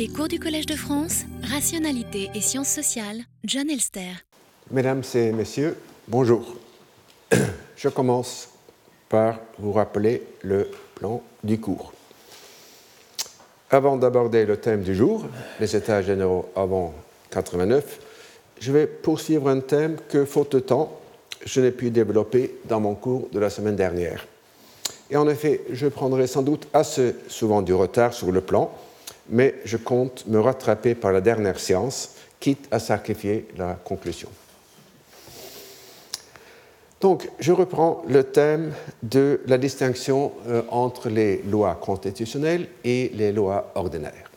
Les cours du Collège de France, Rationalité et Sciences sociales, John Elster. Mesdames et messieurs, bonjour. Je commence par vous rappeler le plan du cours. Avant d'aborder le thème du jour, les états généraux avant 89, je vais poursuivre un thème que, faute de temps, je n'ai pu développer dans mon cours de la semaine dernière. Et en effet, je prendrai sans doute assez souvent du retard sur le plan, mais je compte me rattraper par la dernière séance, quitte à sacrifier la conclusion. Donc, je reprends le thème de la distinction euh, entre les lois constitutionnelles et les lois ordinaires.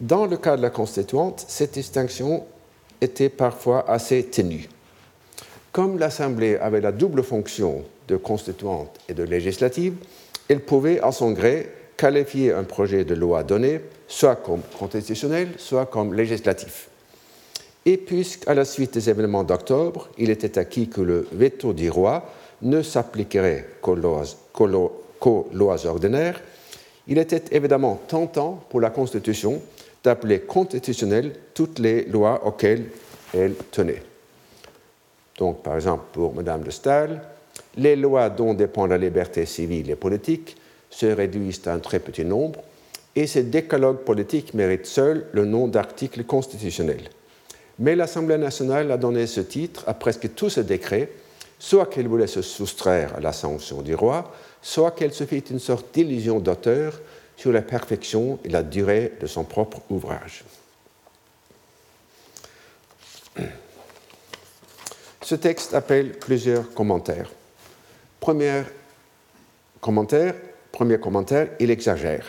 Dans le cas de la constituante, cette distinction était parfois assez ténue. Comme l'Assemblée avait la double fonction de constituante et de législative, elle pouvait, à son gré, qualifier un projet de loi donné soit comme constitutionnel, soit comme législatif. Et puisqu'à la suite des événements d'octobre, il était acquis que le veto du roi ne s'appliquerait qu'aux lois, ordinaires, il était évidemment tentant pour la Constitution d'appeler constitutionnelles toutes les lois auxquelles elle tenait. Donc, par exemple, pour Mme de Staël, les lois dont dépend la liberté civile et politique se réduisent à un très petit nombre, et ces décalogues politiques méritent seuls le nom d'articles constitutionnels. Mais l'Assemblée nationale a donné ce titre à presque tous ces décrets, soit qu'elle voulait se soustraire à la sanction du roi, soit qu'elle se fit une sorte d'illusion d'auteur sur la perfection et la durée de son propre ouvrage. Ce texte appelle plusieurs commentaires. Premier commentaire, premier commentaire, il exagère.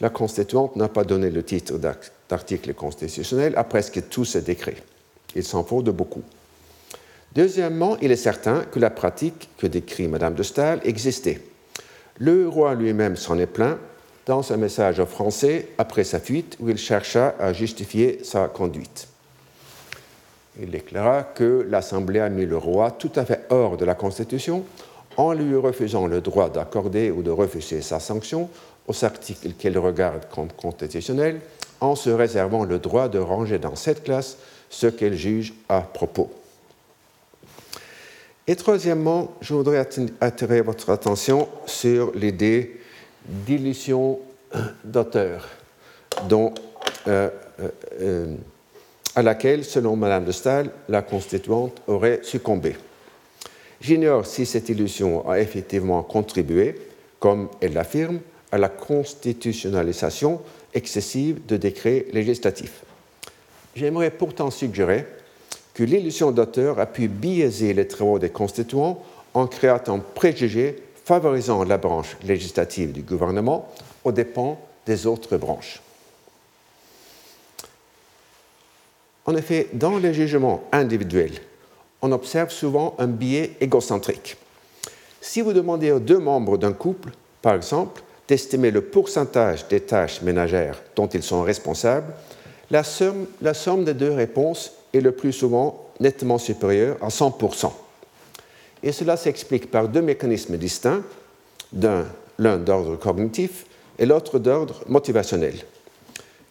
La Constituante n'a pas donné le titre d'article constitutionnel à presque tous ses décrets. Il s'en faut de beaucoup. Deuxièmement, il est certain que la pratique que décrit Madame de Staël existait. Le roi lui-même s'en est plaint dans un message aux Français après sa fuite où il chercha à justifier sa conduite. Il déclara que l'Assemblée a mis le roi tout à fait hors de la Constitution en lui refusant le droit d'accorder ou de refuser sa sanction aux articles qu'elle regarde comme constitutionnels, en se réservant le droit de ranger dans cette classe ce qu'elle juge à propos. Et troisièmement, je voudrais attirer votre attention sur l'idée d'illusion d'auteur, euh, euh, euh, à laquelle, selon Madame de Staël, la constituante aurait succombé. J'ignore si cette illusion a effectivement contribué, comme elle l'affirme, à la constitutionnalisation excessive de décrets législatifs. J'aimerais pourtant suggérer que l'illusion d'auteur a pu biaiser les travaux des constituants en créant un préjugé favorisant la branche législative du gouvernement aux dépens des autres branches. En effet, dans les jugements individuels, on observe souvent un biais égocentrique. Si vous demandez aux deux membres d'un couple, par exemple, d'estimer le pourcentage des tâches ménagères dont ils sont responsables, la somme, la somme des deux réponses est le plus souvent nettement supérieure à 100%. Et cela s'explique par deux mécanismes distincts, l'un d'ordre cognitif et l'autre d'ordre motivationnel.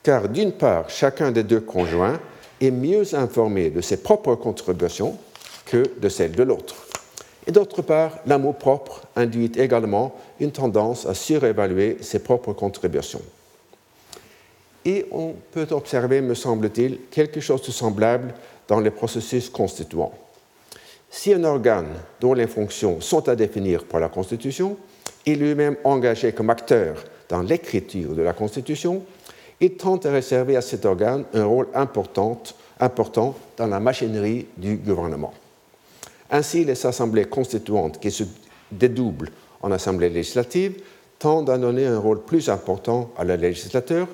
Car d'une part, chacun des deux conjoints est mieux informé de ses propres contributions que de celles de l'autre. Et d'autre part, l'amour propre induit également une tendance à surévaluer ses propres contributions. Et on peut observer, me semble-t-il, quelque chose de semblable dans les processus constituants. Si un organe dont les fonctions sont à définir par la Constitution est lui-même engagé comme acteur dans l'écriture de la Constitution, il tente à réserver à cet organe un rôle important dans la machinerie du gouvernement. Ainsi, les assemblées constituantes qui se dédoublent en assemblée législative tendent à donner un rôle plus important à la législateur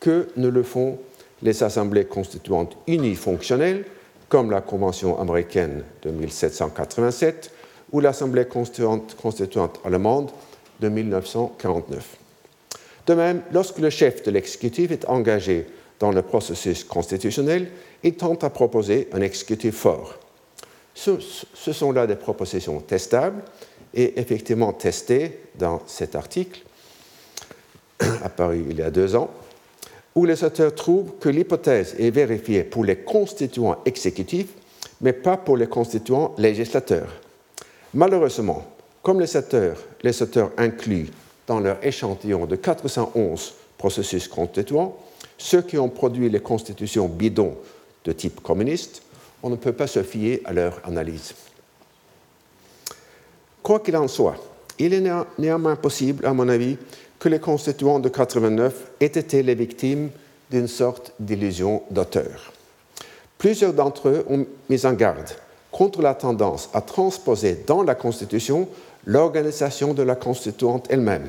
que ne le font les assemblées constituantes unifonctionnelles, comme la Convention américaine de 1787 ou l'Assemblée constituante, constituante allemande de 1949. De même, lorsque le chef de l'exécutif est engagé dans le processus constitutionnel, il tente à proposer un exécutif fort. Ce, sont là des propositions testables et effectivement testées dans cet article, apparu il y a deux ans, où les auteurs trouvent que l'hypothèse est vérifiée pour les constituants exécutifs, mais pas pour les constituants législateurs. Malheureusement, comme les auteurs, les auteurs incluent dans leur échantillon de 411 processus constituants ceux qui ont produit les constitutions bidons de type communiste, on ne peut pas se fier à leur analyse. Quoi qu'il en soit, il est néanmoins possible, à mon avis, que les constituants de 89 aient été les victimes d'une sorte d'illusion d'auteur. Plusieurs d'entre eux ont mis en garde contre la tendance à transposer dans la Constitution l'organisation de la constituante elle-même,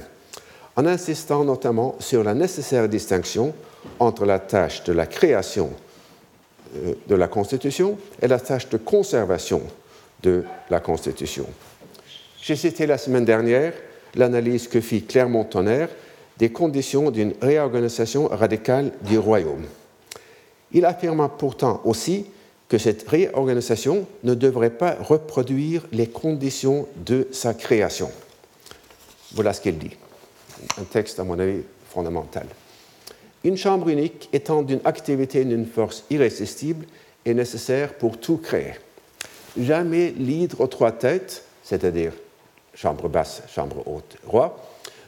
en insistant notamment sur la nécessaire distinction entre la tâche de la création de la Constitution et la tâche de conservation de la Constitution. J'ai cité la semaine dernière l'analyse que fit Clermont-Tonnerre des conditions d'une réorganisation radicale du royaume. Il affirma pourtant aussi que cette réorganisation ne devrait pas reproduire les conditions de sa création. Voilà ce qu'il dit. Un texte, à mon avis, fondamental. Une chambre unique étant d'une activité d'une force irrésistible et nécessaire pour tout créer. Jamais l'hydre aux trois têtes, c'est-à-dire chambre basse, chambre haute, roi,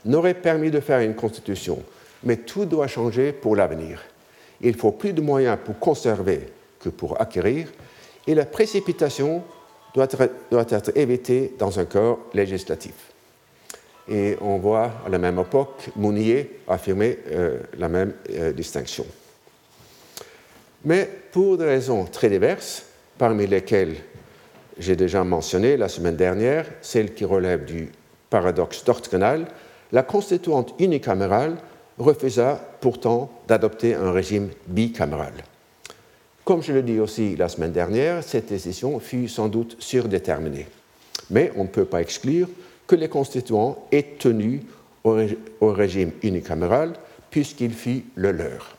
n'aurait permis de faire une constitution. Mais tout doit changer pour l'avenir. Il faut plus de moyens pour conserver que pour acquérir, et la précipitation doit être évitée dans un corps législatif. Et on voit à la même époque Mounier affirmer euh, la même euh, distinction. Mais pour des raisons très diverses, parmi lesquelles j'ai déjà mentionné la semaine dernière, celle qui relève du paradoxe doctrinal, la constituante unicamérale refusa pourtant d'adopter un régime bicaméral. Comme je le dis aussi la semaine dernière, cette décision fut sans doute surdéterminée. Mais on ne peut pas exclure que les constituants aient tenu au, régime unicaméral puisqu'il fut le leur.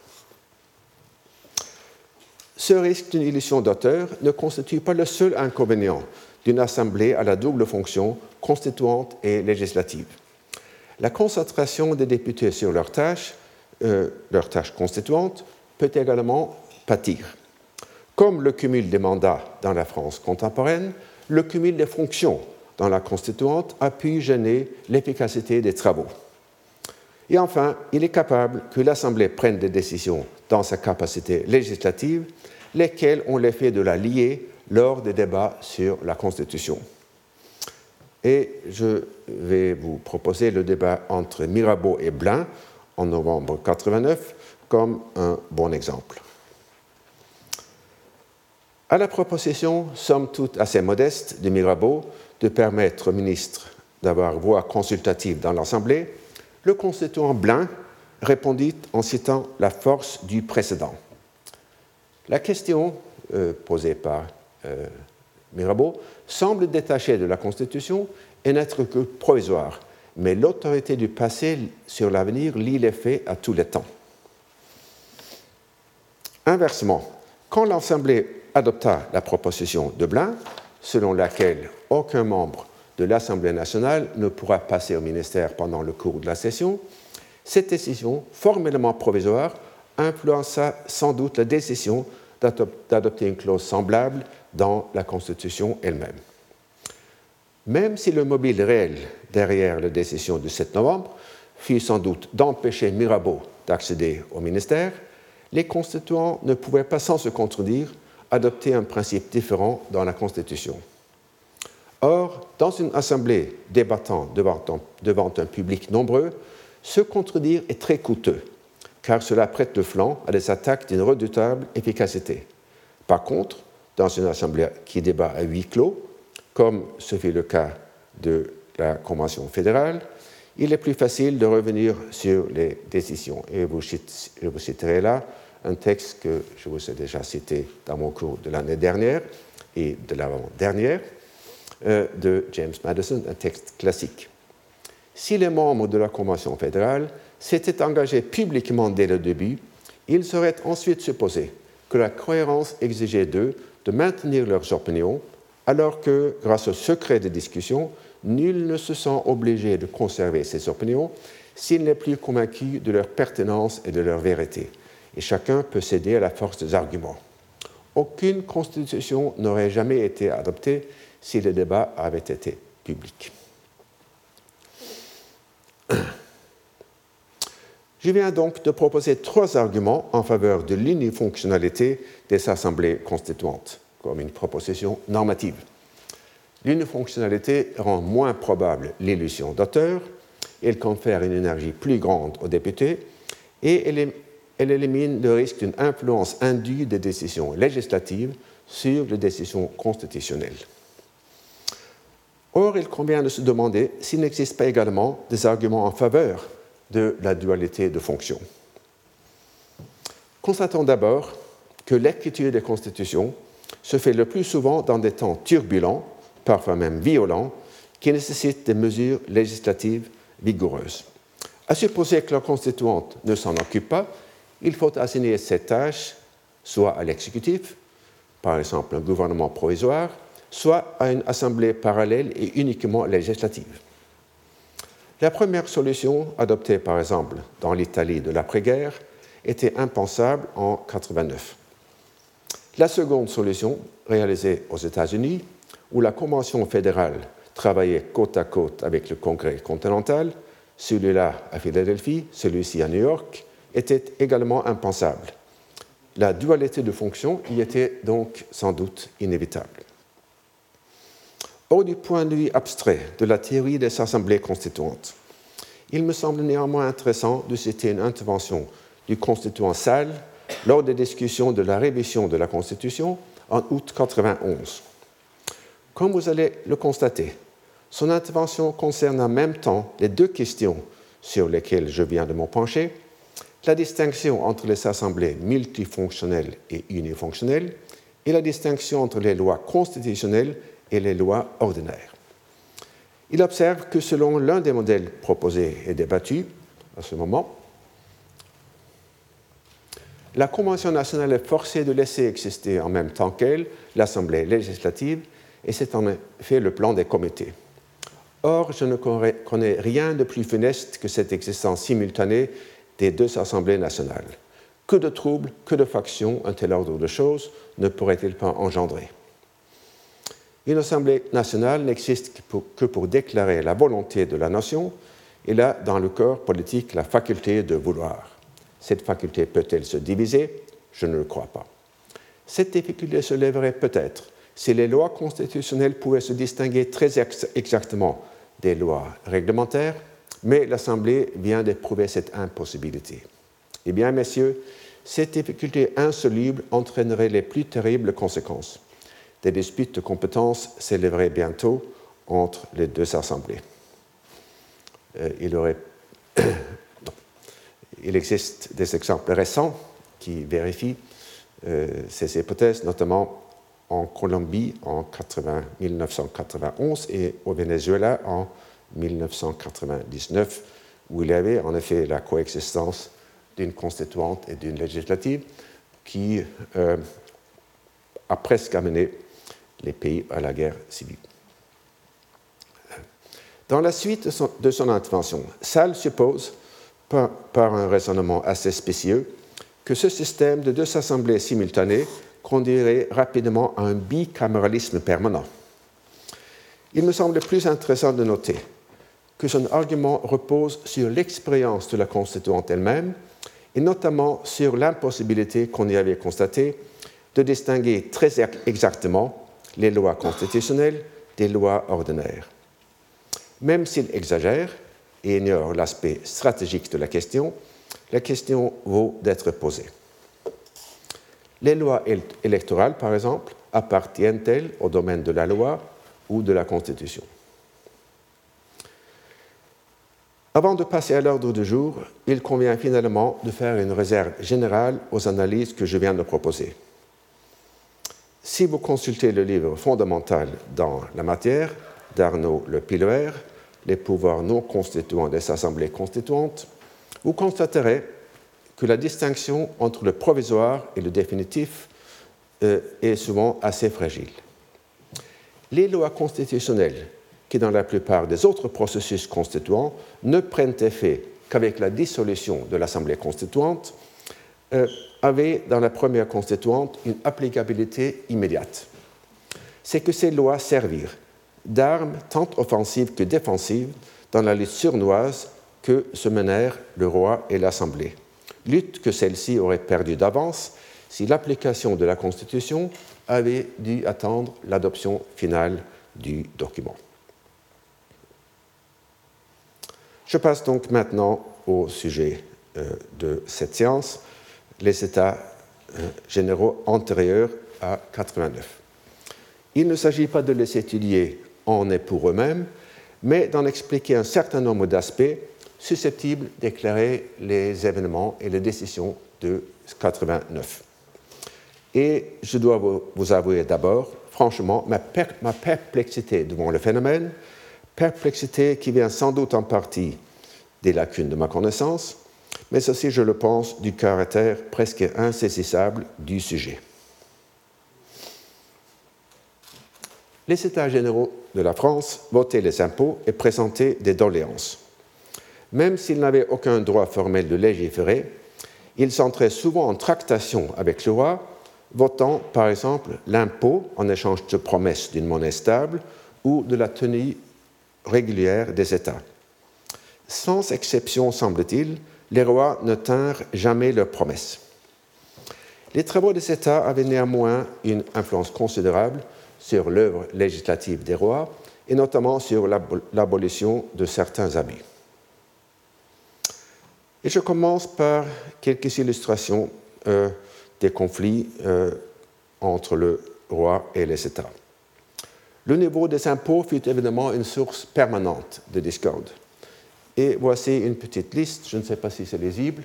Ce risque d'une illusion d'auteur ne constitue pas le seul inconvénient d'une assemblée à la double fonction constituante et législative. La concentration des députés sur leurs tâches, euh, leurs tâches constituantes, peut également pâtir. Comme le cumul des mandats dans la France contemporaine, le cumul des fonctions dans la constituante a pu gêner l'efficacité des travaux. Et enfin, il est capable que l'Assemblée prenne des décisions dans sa capacité législative, lesquelles ont l'effet de la lier lors des débats sur la Constitution. Et je vais vous proposer le débat entre Mirabeau et Blain en novembre 89 comme un bon exemple. À la proposition, somme toute assez modeste, de Mirabeau de permettre au ministre d'avoir voix consultative dans l'Assemblée, le constituant Blain répondit en citant la force du précédent. La question euh, posée par euh, Mirabeau semble détachée de la Constitution et n'être que provisoire, mais l'autorité du passé sur l'avenir lie les faits à tous les temps. Inversement, quand l'Assemblée adopta la proposition de Blain, selon laquelle aucun membre de l'Assemblée nationale ne pourra passer au ministère pendant le cours de la session, cette décision, formellement provisoire, influença sans doute la décision d'adopter une clause semblable dans la Constitution elle-même. Même si le mobile réel derrière la décision du 7 novembre fut sans doute d'empêcher Mirabeau d'accéder au ministère, les constituants ne pouvaient pas sans se contredire adopter un principe différent dans la Constitution. Or, dans une assemblée débattant devant un, public nombreux, se contredire est très coûteux, car cela prête le flanc à des attaques d'une redoutable efficacité. Par contre, dans une assemblée qui débat à huis clos, comme ce fut le cas de la Convention fédérale, il est plus facile de revenir sur les décisions. Et je vous citerai là un texte que je vous ai déjà cité dans mon cours de l'année dernière et de l'avant-dernière, de James Madison, un texte classique. Si les membres de la Convention fédérale s'étaient engagés publiquement dès le début, ils seraient ensuite supposés que la cohérence exigeait d'eux de maintenir leurs opinions, alors que, grâce au secret des discussions, nul ne se sent obligé de conserver ses opinions s'il n'est plus convaincu de leur pertinence et de leur vérité. et chacun peut céder à la force des arguments. Aucune constitution n'aurait jamais été adoptée si le débat avait été public. Je viens donc de proposer trois arguments en faveur de l'unifonctionnalité des assemblées constituantes, comme une proposition normative. L'unifonctionnalité rend moins probable l'illusion d'auteur, elle confère une énergie plus grande aux députés et elle, élimine le risque d'une influence indue des décisions législatives sur les décisions constitutionnelles. Or, il convient de se demander s'il n'existe pas également des arguments en faveur de la dualité de fonctions. Constatons d'abord que l'écriture des constitutions se fait le plus souvent dans des temps turbulents, parfois même violents, qui nécessitent des mesures législatives vigoureuses. À supposer que la constituante ne s'en occupe pas, il faut assigner cette tâche soit à l'exécutif, par exemple un gouvernement provisoire, soit à une assemblée parallèle et uniquement législative. La première solution, adoptée par exemple dans l'Italie de l'après-guerre, était impensable en 1989. La seconde solution, réalisée aux États-Unis, où la Convention fédérale travaillait côte à côte avec le Congrès continental, celui-là à Philadelphie, celui-ci à New York, était également impensable. La dualité de fonctions y était donc sans doute inévitable. Au du point de vue abstrait de la théorie des assemblées constituantes, il me semble néanmoins intéressant de citer une intervention du constituant Salle lors des discussions de la révision de la Constitution en août 1991. Comme vous allez le constater, son intervention concerne en même temps les deux questions sur lesquelles je viens de m'en pencher, la distinction entre les assemblées multifonctionnelles et unifonctionnelles et la distinction entre les lois constitutionnelles et les lois ordinaires. Il observe que selon l'un des modèles proposés et débattus à ce moment, la Convention nationale est forcée de laisser exister en même temps qu'elle l'Assemblée législative et c'est en effet le plan des comités. Or, je ne connais rien de plus funeste que cette existence simultanée des deux assemblées nationales. Que de troubles, que de factions un tel ordre de choses ne pourrait-il pas engendrer? Une assemblée nationale n'existe que pour déclarer la volonté de la nation. Il a dans le corps politique la faculté de vouloir. Cette faculté peut-elle se diviser? Je ne le crois pas. Cette difficulté se lèverait peut-être si les lois constitutionnelles pouvaient se distinguer très exactement des lois réglementaires, mais l'Assemblée vient d'éprouver cette impossibilité. Eh bien, messieurs, cette difficulté insoluble entraînerait les plus terribles conséquences des disputes de compétences s'élèveraient bientôt entre les deux assemblées. Euh, il, existe des exemples récents qui vérifient euh, ces hypothèses, notamment en Colombie en 1991 et au Venezuela en 1999, où il y avait en effet la coexistence d'une constituante et d'une législative qui euh, a presque amené les pays à la guerre civile. Dans la suite de son, intervention, Salle suppose, par, par, un raisonnement assez spécieux, que ce système de deux assemblées simultanées conduirait rapidement à un bicaméralisme permanent. Il me semble plus intéressant de noter que son argument repose sur l'expérience de la constituante elle-même et notamment sur l'impossibilité qu'on y avait constatée de distinguer très exactement les lois constitutionnelles des lois ordinaires. Même s'il exagère et ignore l'aspect stratégique de la question, la question vaut d'être posée. Les lois électorales, par exemple, appartiennent-elles au domaine de la loi ou de la Constitution? Avant de passer à l'ordre du jour, il convient finalement de faire une réserve générale aux analyses que je viens de proposer. Si vous consultez le livre fondamental dans la matière d'Arnaud Le Piloer, Les pouvoirs non constituants des assemblées constituantes, vous constaterez que la distinction entre le provisoire et le définitif euh, est souvent assez fragile. Les lois constitutionnelles, qui dans la plupart des autres processus constituants ne prennent effet qu'avec la dissolution de l'Assemblée constituante, euh, avait dans la première constituante une applicabilité immédiate. C'est que ces lois servirent d'armes tant offensives que défensives dans la lutte surnoise que se menèrent le roi et l'Assemblée. Lutte que celle-ci aurait perdue d'avance si l'application de la Constitution avait dû attendre l'adoption finale du document. Je passe donc maintenant au sujet euh, de cette séance, les États euh, généraux antérieurs à 89. Il ne s'agit pas de les étudier en et pour eux-mêmes, mais d'en expliquer un certain nombre d'aspects susceptibles d'éclairer les événements et les décisions de 89. Et je dois vous avouer d'abord, franchement, ma, ma, perplexité devant le phénomène, perplexité qui vient sans doute en partie des lacunes de ma connaissance, mais aussi, je le pense, du caractère presque insaisissable du sujet. Les États généraux de la France votaient les impôts et présentaient des doléances. Même s'ils n'avaient aucun droit formel de légiférer, ils entraient souvent en tractation avec le roi, votant par exemple l'impôt en échange de promesses d'une monnaie stable ou de la tenue régulière des États. Sans exception, semble-t-il, les rois ne tinrent jamais leurs promesses. Les travaux des États avaient néanmoins une influence considérable sur l'œuvre législative des rois et notamment sur l'abolition de certains abus. Et je commence par quelques illustrations euh, des conflits euh, entre le roi et les États. Le niveau des impôts fut évidemment une source permanente de discorde. Et voici une petite liste, je ne sais pas si c'est lisible,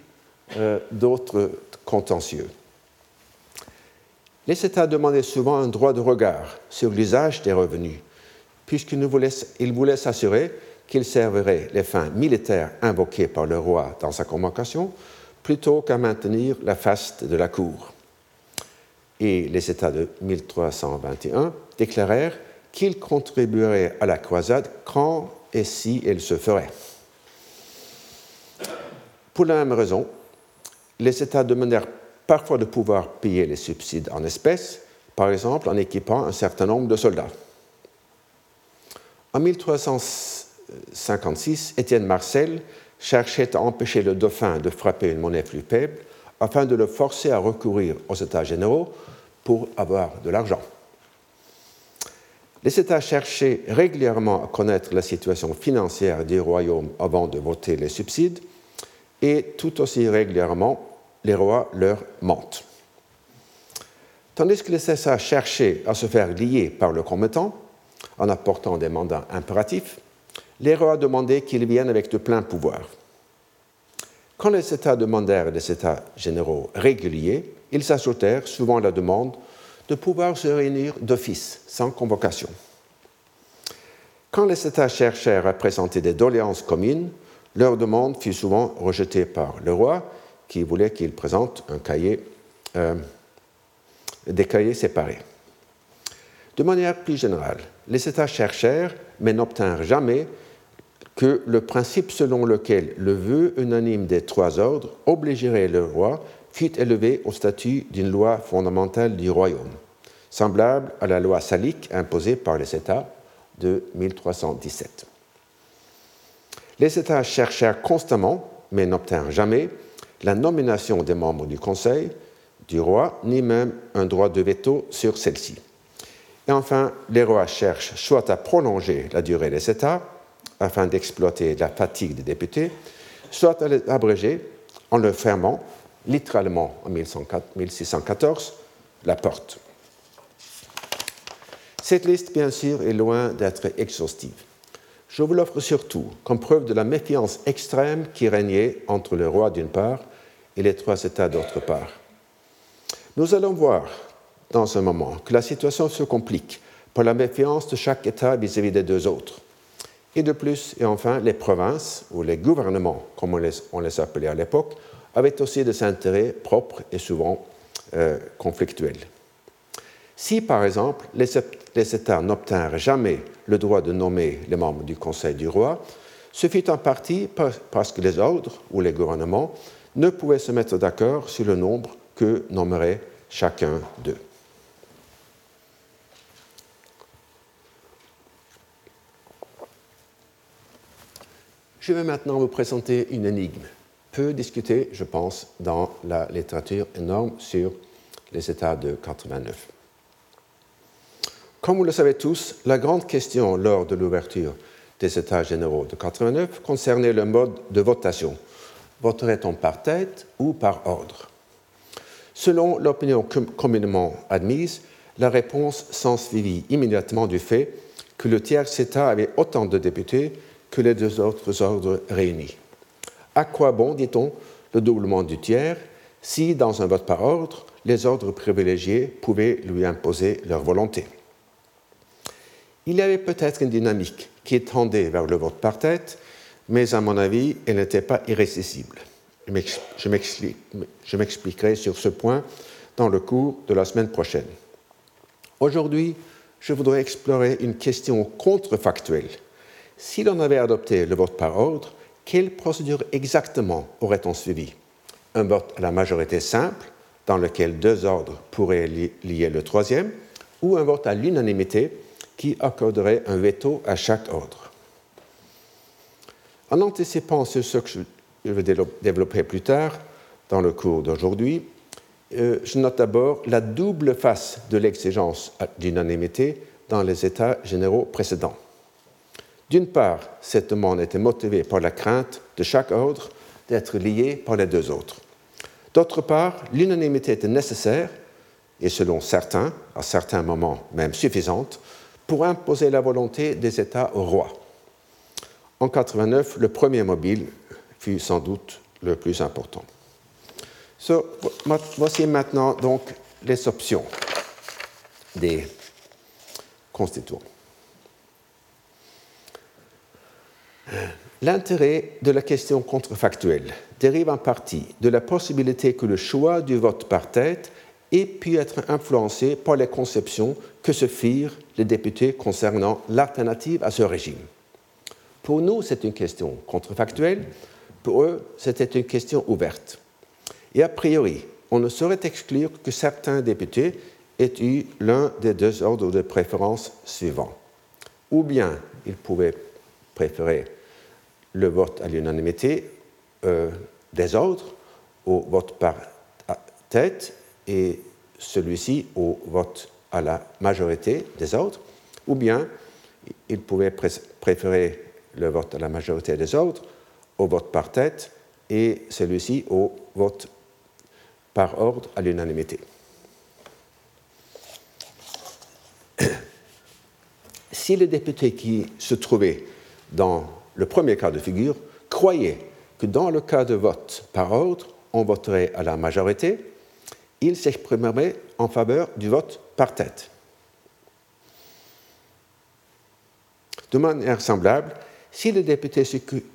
euh, d'autres contentieux. Les États demandaient souvent un droit de regard sur l'usage des revenus, puisqu'ils voulaient s'assurer qu'ils serviraient les fins militaires invoquées par le roi dans sa convocation, plutôt qu'à maintenir la faste de la cour. Et les États de 1321 déclarèrent qu'ils contribueraient à la croisade quand et si elle se ferait. Pour la même raison, les États demandèrent parfois de pouvoir payer les subsides en espèces, par exemple en équipant un certain nombre de soldats. En 1356, Étienne Marcel cherchait à empêcher le dauphin de frapper une monnaie plus faible afin de le forcer à recourir aux États généraux pour avoir de l'argent. Les États cherchaient régulièrement à connaître la situation financière du royaume avant de voter les subsides et tout aussi régulièrement, les rois leur mentent. Tandis que les Césars cherchaient à se faire lier par le commettant, en apportant des mandats impératifs, les rois demandaient qu'ils viennent avec de pleins pouvoirs. Quand les États demandèrent des États généraux réguliers, ils ajoutèrent souvent la demande de pouvoir se réunir d'office, sans convocation. Quand les États cherchèrent à présenter des doléances communes, leur demande fut souvent rejetée par le roi, qui voulait qu'ils présentent un cahier, euh, des cahiers séparés. De manière plus générale, les États cherchèrent, mais n'obtinrent jamais, que le principe selon lequel le vœu unanime des trois ordres obligerait le roi fût élevé au statut d'une loi fondamentale du royaume, semblable à la loi salique imposée par les États de 1317. Les États cherchèrent constamment, mais n'obtinrent jamais, la nomination des membres du Conseil, du roi, ni même un droit de veto sur celle-ci. Et enfin, les rois cherchent soit à prolonger la durée des États, afin d'exploiter la fatigue des députés, soit à les abréger en leur fermant, littéralement en 1614, la porte. Cette liste, bien sûr, est loin d'être exhaustive. Je vous l'offre surtout comme preuve de la méfiance extrême qui régnait entre le roi d'une part et les trois États d'autre part. Nous allons voir dans un moment que la situation se complique par la méfiance de chaque État vis-à-vis des deux autres. Et de plus, et enfin, les provinces, ou les gouvernements, comme on les, appelait à l'époque, avaient aussi des intérêts propres et souvent euh, conflictuels. Si, par exemple, les, États n'obtinrent jamais le droit de nommer les membres du Conseil du roi, ce fut en partie parce que les ordres ou les gouvernements ne pouvaient se mettre d'accord sur le nombre que nommerait chacun d'eux. Je vais maintenant vous présenter une énigme, peu discutée, je pense, dans la littérature énorme sur les États de 89. Comme vous le savez tous, la grande question lors de l'ouverture des États généraux de 89 concernait le mode de votation. Voterait-on par tête ou par ordre? Selon l'opinion communément admise, la réponse s'ensuivit immédiatement du fait que le tiers État avait autant de députés que les deux autres ordres réunis. À quoi bon, dit-on, le doublement du tiers si, dans un vote par ordre, les ordres privilégiés pouvaient lui imposer leur volonté? Il y avait peut-être une dynamique qui tendait vers le vote par tête, mais à mon avis, elle n'était pas irrésistible. Je m'expliquerai sur ce point dans le cours de la semaine prochaine. Aujourd'hui, je voudrais explorer une question contrefactuelle si l'on avait adopté le vote par ordre, quelle procédure exactement aurait-on suivi? Un vote à la majorité simple, dans lequel deux ordres pourraient lier le troisième, ou un vote à l'unanimité qui accorderait un veto à chaque ordre. En anticipant ce que je vais développer plus tard dans le cours d'aujourd'hui, euh, je note d'abord la double face de l'exigence d'unanimité dans les États généraux précédents. D'une part, cette demande était motivée par la crainte de chaque ordre d'être lié par les deux autres. D'autre part, l'unanimité était nécessaire, et selon certains, à certains moments même suffisante, pour imposer la volonté des États au roi. En 89, le premier mobile fut sans doute le plus important. voici maintenant donc les options des constituants. L'intérêt de la question contrefactuelle dérive en partie de la possibilité que le choix du vote par tête ait pu être influencé par les conceptions que se firent les députés concernant l'alternative à ce régime. Pour nous, c'est une question contrefactuelle, pour eux, c'était une question ouverte. Et a priori, on ne saurait exclure que certains députés aient eu l'un des deux ordres de préférence suivants. Ou bien ils pouvaient préférer le vote à l'unanimité euh, des autres au vote par tête et celui-ci au vote à la majorité des autres, ou bien il pouvait préférer le vote à la majorité des autres au vote par tête et celui-ci au vote par ordre à l'unanimité. Si les députés qui se trouvaient dans le premier cas de figure, croyait que dans le cas de vote par ordre, on voterait à la majorité, il s'exprimerait en faveur du vote par tête. De manière semblable, si les députés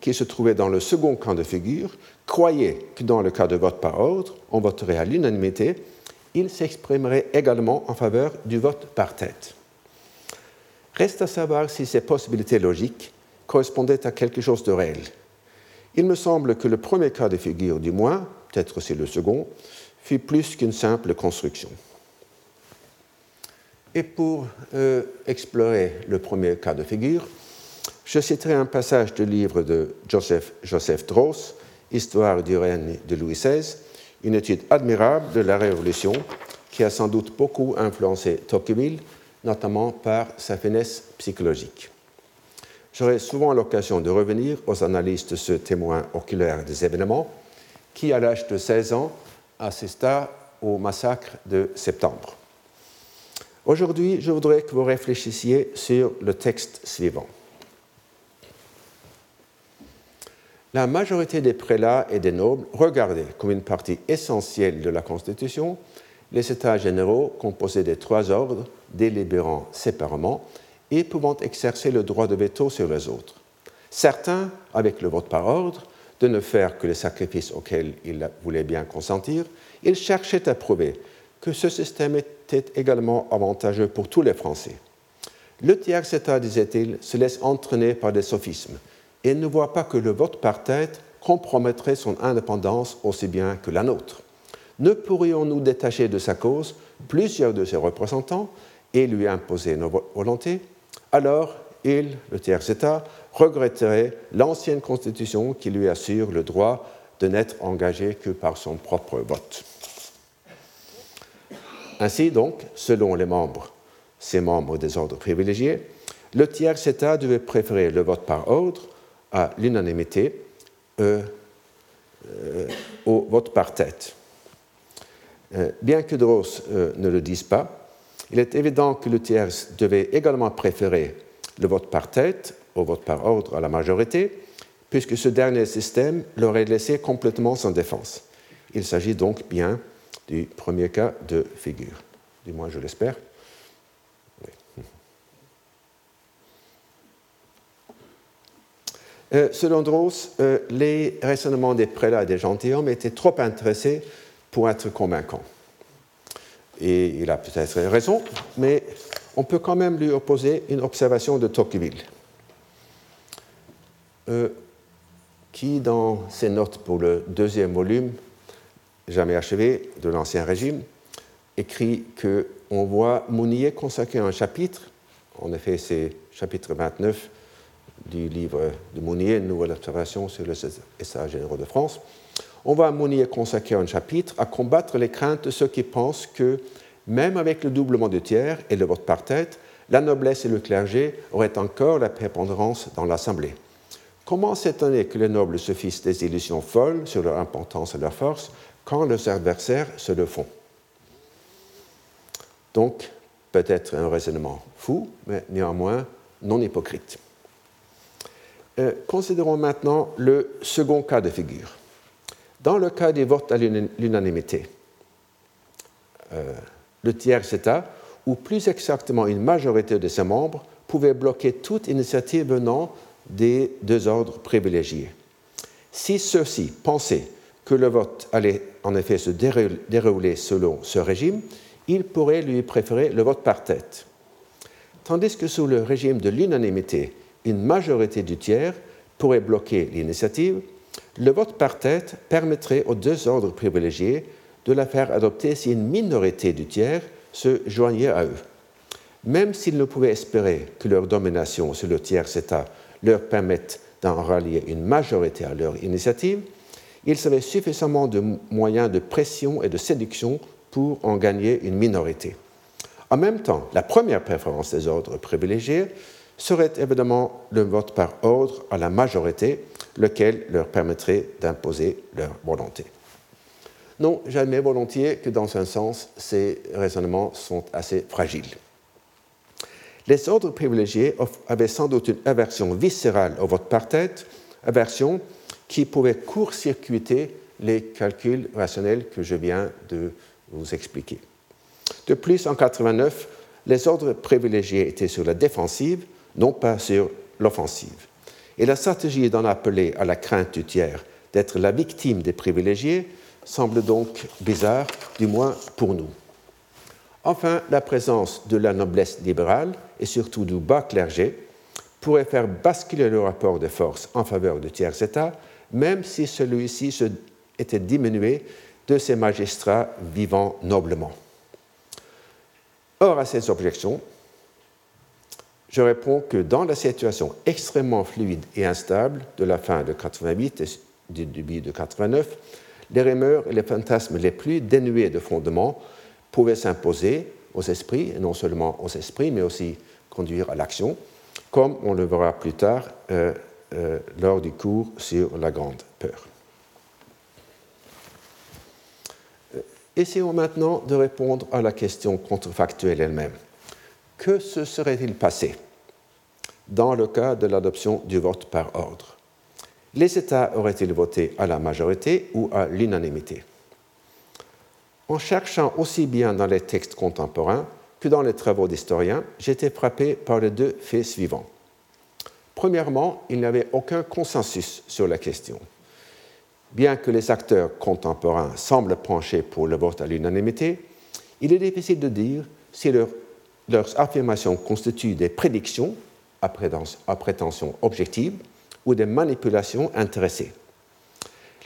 qui se trouvaient dans le second cas de figure croyaient que dans le cas de vote par ordre, on voterait à l'unanimité, ils s'exprimeraient également en faveur du vote par tête. Reste à savoir si ces possibilités logiques correspondait à quelque chose de réel. Il me semble que le premier cas de figure, du moins, peut-être aussi le second, fut plus qu'une simple construction. Et pour euh, explorer le premier cas de figure, je citerai un passage du livre de Joseph, Joseph Dross, Histoire du règne de Louis XVI, une étude admirable de la Révolution qui a sans doute beaucoup influencé Tocqueville, notamment par sa finesse psychologique. J'aurai souvent l'occasion de revenir aux analyses de ce témoin oculaire des événements qui, à l'âge de 16 ans, assista au massacre de septembre. Aujourd'hui, je voudrais que vous réfléchissiez sur le texte suivant. La majorité des prélats et des nobles regardaient comme une partie essentielle de la Constitution les États généraux composés des trois ordres délibérant séparément et pouvant exercer le droit de veto sur les autres. Certains, avec le vote par ordre, de ne faire que les sacrifices auxquels ils voulaient bien consentir, ils cherchaient à prouver que ce système était également avantageux pour tous les Français. Le tiers-État, disait-il, se laisse entraîner par des sophismes et ne voit pas que le vote par tête compromettrait son indépendance aussi bien que la nôtre. Ne pourrions-nous détacher de sa cause plusieurs de ses représentants et lui imposer nos volontés? Alors, il, le tiers État, regretterait l'ancienne Constitution qui lui assure le droit de n'être engagé que par son propre vote. Ainsi donc, selon les membres, ces membres des ordres privilégiés, le tiers État devait préférer le vote par ordre à l'unanimité euh, euh, au vote par tête. Euh, bien que Dross ne le dise pas, il est évident que le tiers devait également préférer le vote par tête au vote par ordre à la majorité, puisque ce dernier système l'aurait laissé complètement sans défense. Il s'agit donc bien du premier cas de figure, du moins je l'espère. Euh, selon Dross, euh, les raisonnements des prélats et des gentilshommes étaient trop intéressés pour être convaincants. Et il a peut-être raison, mais on peut quand même lui opposer une observation de Tocqueville, qui, dans ses notes pour le deuxième volume, jamais achevé, de l'Ancien Régime, écrit qu'on voit Mounier consacrer un chapitre, en effet c'est chapitre 29 du livre de Mounier, Une nouvelle observation sur le État généraux de France, on voit Mounier consacrer un chapitre à combattre les craintes de ceux qui pensent que, même avec le doublement du tiers et le vote par tête, la noblesse et le clergé auraient encore la prépondérance dans l'Assemblée. Comment s'étonner que les nobles se fissent des illusions folles sur leur importance et leur force quand leurs adversaires se le font? Donc, peut-être un raisonnement fou, mais néanmoins non hypocrite. Euh, considérons maintenant le second cas de figure. Dans le cas des votes à l'unanimité, euh, le tiers État, ou plus exactement une majorité de ses membres, pouvait bloquer toute initiative venant des deux ordres privilégiés. Si ceux-ci pensaient que le vote allait en effet se dérouler selon ce régime, ils pourraient lui préférer le vote par tête. Tandis que sous le régime de l'unanimité, une majorité du tiers pourrait bloquer l'initiative, le vote par tête permettrait aux deux ordres privilégiés de la faire adopter si une minorité du tiers se joignait à eux. Même s'ils ne pouvaient espérer que leur domination sur le tiers État leur permette d'en rallier une majorité à leur initiative, ils avaient suffisamment de moyens de pression et de séduction pour en gagner une minorité. En même temps, la première préférence des ordres privilégiés serait évidemment le vote par ordre à la majorité, lequel leur permettrait d'imposer leur volonté. Non, j'admets volontiers que dans un sens, ces raisonnements sont assez fragiles. Les ordres privilégiés avaient sans doute une aversion viscérale au vote par tête, aversion qui pouvait court-circuiter les calculs rationnels que je viens de vous expliquer. De plus, en 89, les ordres privilégiés étaient sur la défensive non pas sur l'offensive. Et la stratégie d'en appeler à la crainte du tiers d'être la victime des privilégiés semble donc bizarre, du moins pour nous. Enfin, la présence de la noblesse libérale et surtout du bas clergé pourrait faire basculer le rapport de force en faveur du tiers État, même si celui-ci était diminué de ses magistrats vivant noblement. Or, à ces objections, je réponds que dans la situation extrêmement fluide et instable de la fin de 88 et du début de 89, les rumeurs et les fantasmes les plus dénués de fondement pouvaient s'imposer aux esprits, et non seulement aux esprits, mais aussi conduire à l'action, comme on le verra plus tard euh, euh, lors du cours sur la grande peur. Euh, essayons maintenant de répondre à la question contrefactuelle elle-même. Que se serait-il passé dans le cas de l'adoption du vote par ordre? Les États auraient-ils voté à la majorité ou à l'unanimité? En cherchant aussi bien dans les textes contemporains que dans les travaux d'historiens, j'étais frappé par les deux faits suivants. Premièrement, il n'y avait aucun consensus sur la question. Bien que les acteurs contemporains semblent pencher pour le vote à l'unanimité, il est difficile de dire si leurs affirmations constituent des prédictions à prétention objective ou des manipulations intéressées.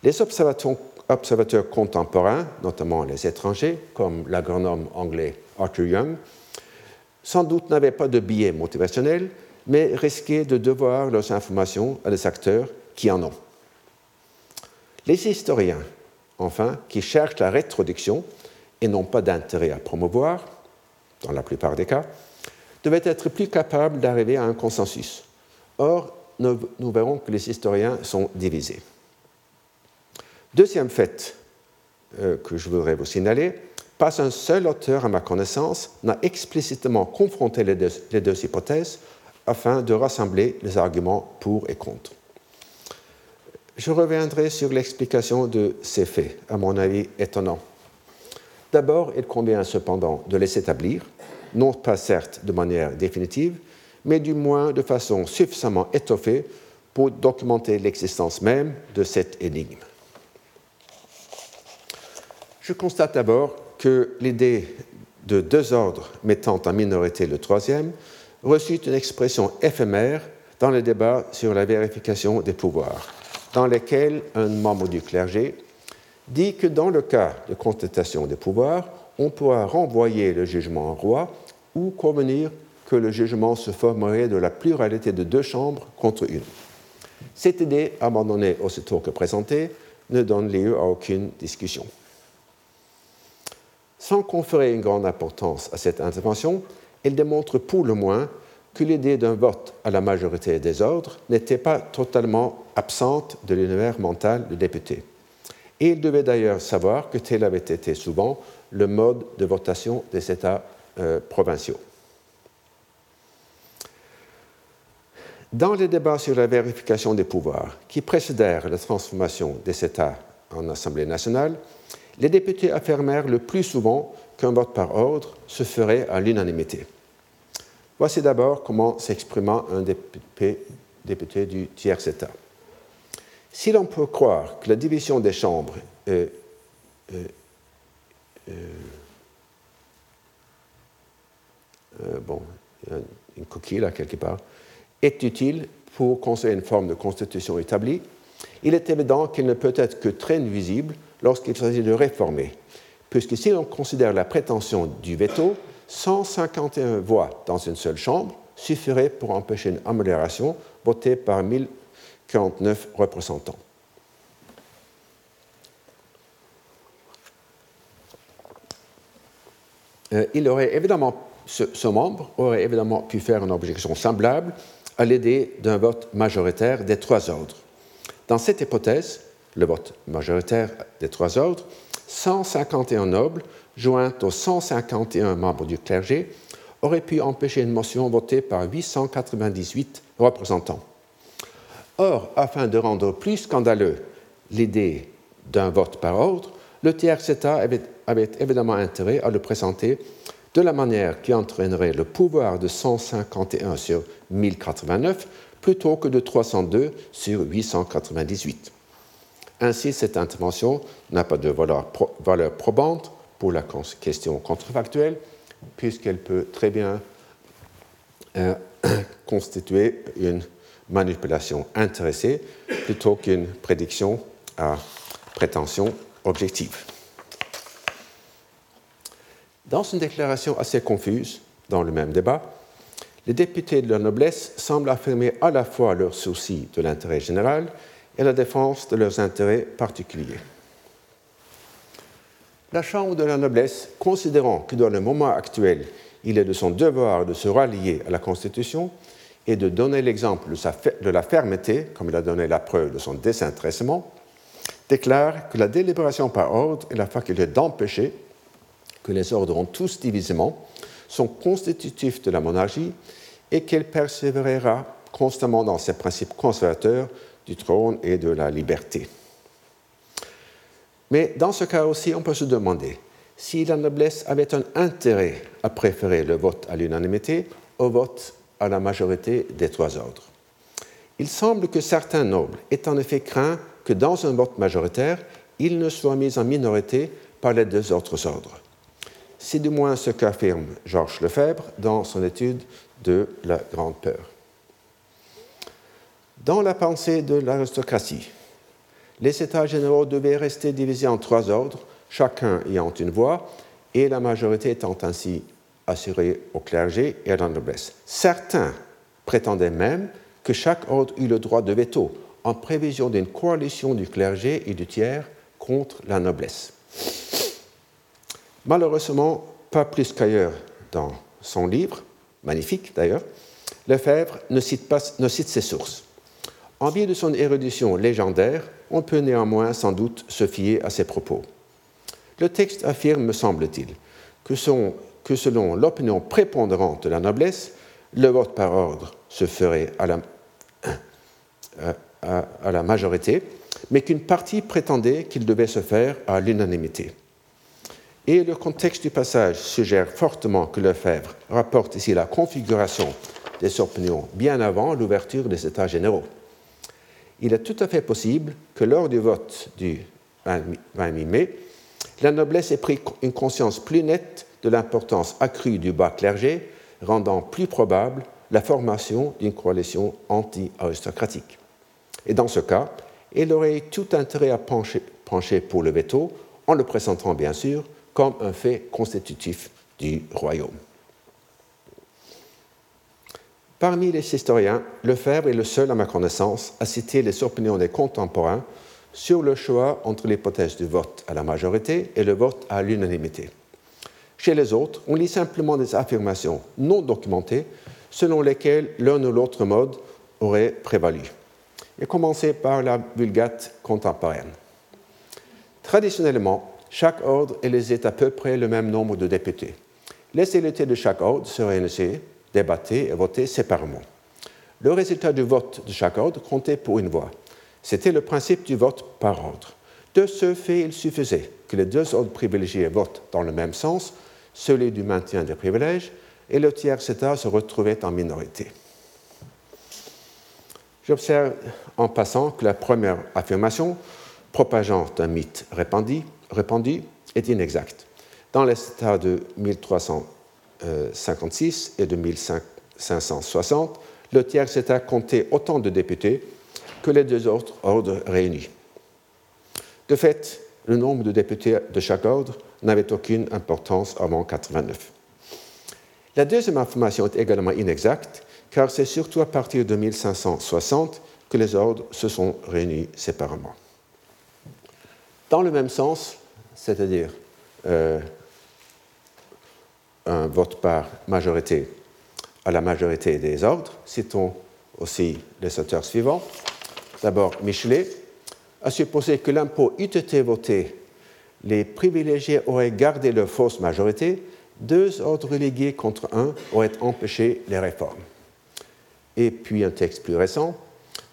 Les observateurs contemporains, notamment les étrangers, comme l'agronome anglais Arthur Young, sans doute n'avaient pas de biais motivationnel, mais risquaient de devoir leurs informations à des acteurs qui en ont. Les historiens, enfin, qui cherchent la rétroduction et n'ont pas d'intérêt à promouvoir, dans la plupart des cas, devaient être plus capables d'arriver à un consensus. Or, nous verrons que les historiens sont divisés. Deuxième fait euh, que je voudrais vous signaler, pas un seul auteur, à ma connaissance, n'a explicitement confronté les deux, hypothèses afin de rassembler les arguments pour et contre. Je reviendrai sur l'explication de ces faits, à mon avis étonnants. D'abord, il convient cependant de les établir, non pas certes de manière définitive, mais du moins de façon suffisamment étoffée pour documenter l'existence même de cette énigme. Je constate d'abord que l'idée de deux ordres mettant en minorité le troisième reçut une expression éphémère dans les débats sur la vérification des pouvoirs, dans lesquels un membre du clergé dit que dans le cas de contestation des pouvoirs, on pourra renvoyer le jugement au roi ou convenir que le jugement se formerait de la pluralité de deux chambres contre une. Cette idée, abandonnée aussitôt que présentée, ne donne lieu à aucune discussion. Sans conférer une grande importance à cette intervention, elle démontre pour le moins que l'idée d'un vote à la majorité des ordres n'était pas totalement absente de l'univers mental du député. Et il devait d'ailleurs savoir que tel avait été souvent le mode de votation des États euh, provinciaux. Dans les débats sur la vérification des pouvoirs qui précédèrent la transformation des États en Assemblée nationale, les députés affirmèrent le plus souvent qu'un vote par ordre se ferait à l'unanimité. Voici d'abord comment s'exprima un député, du tiers État. Si l'on peut croire que la division des chambres est, euh, coquille là quelque part, est utile pour construire une forme de constitution établie, il est évident qu'il ne peut être que très nuisible lorsqu'il s'agit de réformer, puisque si l'on considère la prétention du veto, 151 voix dans une seule chambre suffiraient pour empêcher une amélioration votée par 1049 représentants. Euh, il aurait évidemment, ce, membre aurait évidemment pu faire une objection semblable à l'idée d'un vote majoritaire des trois ordres. Dans cette hypothèse, le vote majoritaire des trois ordres, 151 nobles, joints aux 151 membres du clergé, auraient pu empêcher une motion votée par 898 représentants. Or, afin de rendre plus scandaleux l'idée d'un vote par ordre, le État avait, avait, évidemment intérêt à le présenter de la manière qui entraînerait le pouvoir de 151 sur 1089 plutôt que de 302 sur 898. Ainsi, cette intervention n'a pas de valeur, probante pour la question contrefactuelle, puisqu'elle peut très bien euh, constituer une manipulation intéressée plutôt qu'une prédiction à prétention objective. Dans une déclaration assez confuse, dans le même débat, les députés de la noblesse semblent affirmer à la fois leur souci de l'intérêt général et la défense de leurs intérêts particuliers. La Chambre de la noblesse, considérant que dans le moment actuel, il est de son devoir de se rallier à la Constitution et de donner l'exemple de, la fermeté, comme il a donné la preuve de son désintéressement, déclare que la délibération par ordre et la faculté d'empêcher que les ordres ont tous divisément sont constitutifs de la monarchie et qu'elle persévérera constamment dans ses principes conservateurs du trône et de la liberté. Mais dans ce cas aussi, on peut se demander si la noblesse avait un intérêt à préférer le vote à l'unanimité au vote à la majorité des trois ordres. Il semble que certains nobles aient en effet craint que dans un vote majoritaire, il ne soit mis en minorité par les deux autres ordres. C'est du moins ce qu'affirme Georges Lefebvre dans son étude de la Grande Peur. Dans la pensée de l'aristocratie, les États généraux devaient rester divisés en trois ordres, chacun ayant une voix, et la majorité étant ainsi assurée au clergé et à la noblesse. Certains prétendaient même que chaque ordre eut le droit de veto, en prévision d'une coalition du clergé et du tiers contre la noblesse. Malheureusement, pas plus qu'ailleurs dans son livre, magnifique d'ailleurs, Lefebvre ne cite, pas, ne cite ses sources. En vue de son érudition légendaire, on peut néanmoins sans doute se fier à ses propos. Le texte affirme, me semble-t-il, que, selon l'opinion prépondérante de la noblesse, le vote par ordre se ferait à la, à, à la majorité, mais qu'une partie prétendait qu'il devait se faire à l'unanimité. Et le contexte du passage suggère fortement que Lefebvre rapporte ici la configuration des opinions bien avant l'ouverture des États généraux. Il est tout à fait possible que lors du vote du 20 mai, la noblesse ait pris une conscience plus nette de l'importance accrue du bas clergé, rendant plus probable la formation d'une coalition anti-aristocratique. Et dans ce cas, elle aurait tout intérêt à pencher, pencher pour le veto, en le présentant bien sûr comme un fait constitutif du royaume. Parmi les historiens, Lefebvre est le seul, à ma connaissance, à citer les opinions des contemporains sur le choix entre l'hypothèse du vote à la majorité et le vote à l'unanimité. Chez les autres, on lit simplement des affirmations non documentées selon lesquelles l'un ou l'autre mode aurait prévalu, et commencer par la vulgate contemporaine. Traditionnellement, chaque ordre élève à peu près le même nombre de députés. Les de chaque ordre seraient ainsi débattait et votait séparément. Le résultat du vote de chaque ordre comptait pour une voix. C'était le principe du vote par ordre. De ce fait, il suffisait que les deux ordres privilégiés votent dans le même sens, celui du maintien des privilèges, et le tiers État se retrouvait en minorité. J'observe en passant que la première affirmation, propageant un mythe répandu, répandu est inexacte. Dans les l'État de 1300, euh, 1956 et de 1560, le tiers État comptait autant de députés que les deux autres ordres réunis. De fait, le nombre de députés de chaque ordre n'avait aucune importance avant 89. La deuxième information est également inexacte, car c'est surtout à partir de 1560 que les ordres se sont réunis séparément. Dans le même sens, c'est-à-dire euh, un vote par majorité à la majorité des ordres, citons aussi les auteurs suivants. D'abord, Michelet a supposé que l'impôt eût été voté, les privilégiés auraient gardé leur fausse majorité, deux ordres relégués contre un auraient empêché les réformes. Et puis un texte plus récent.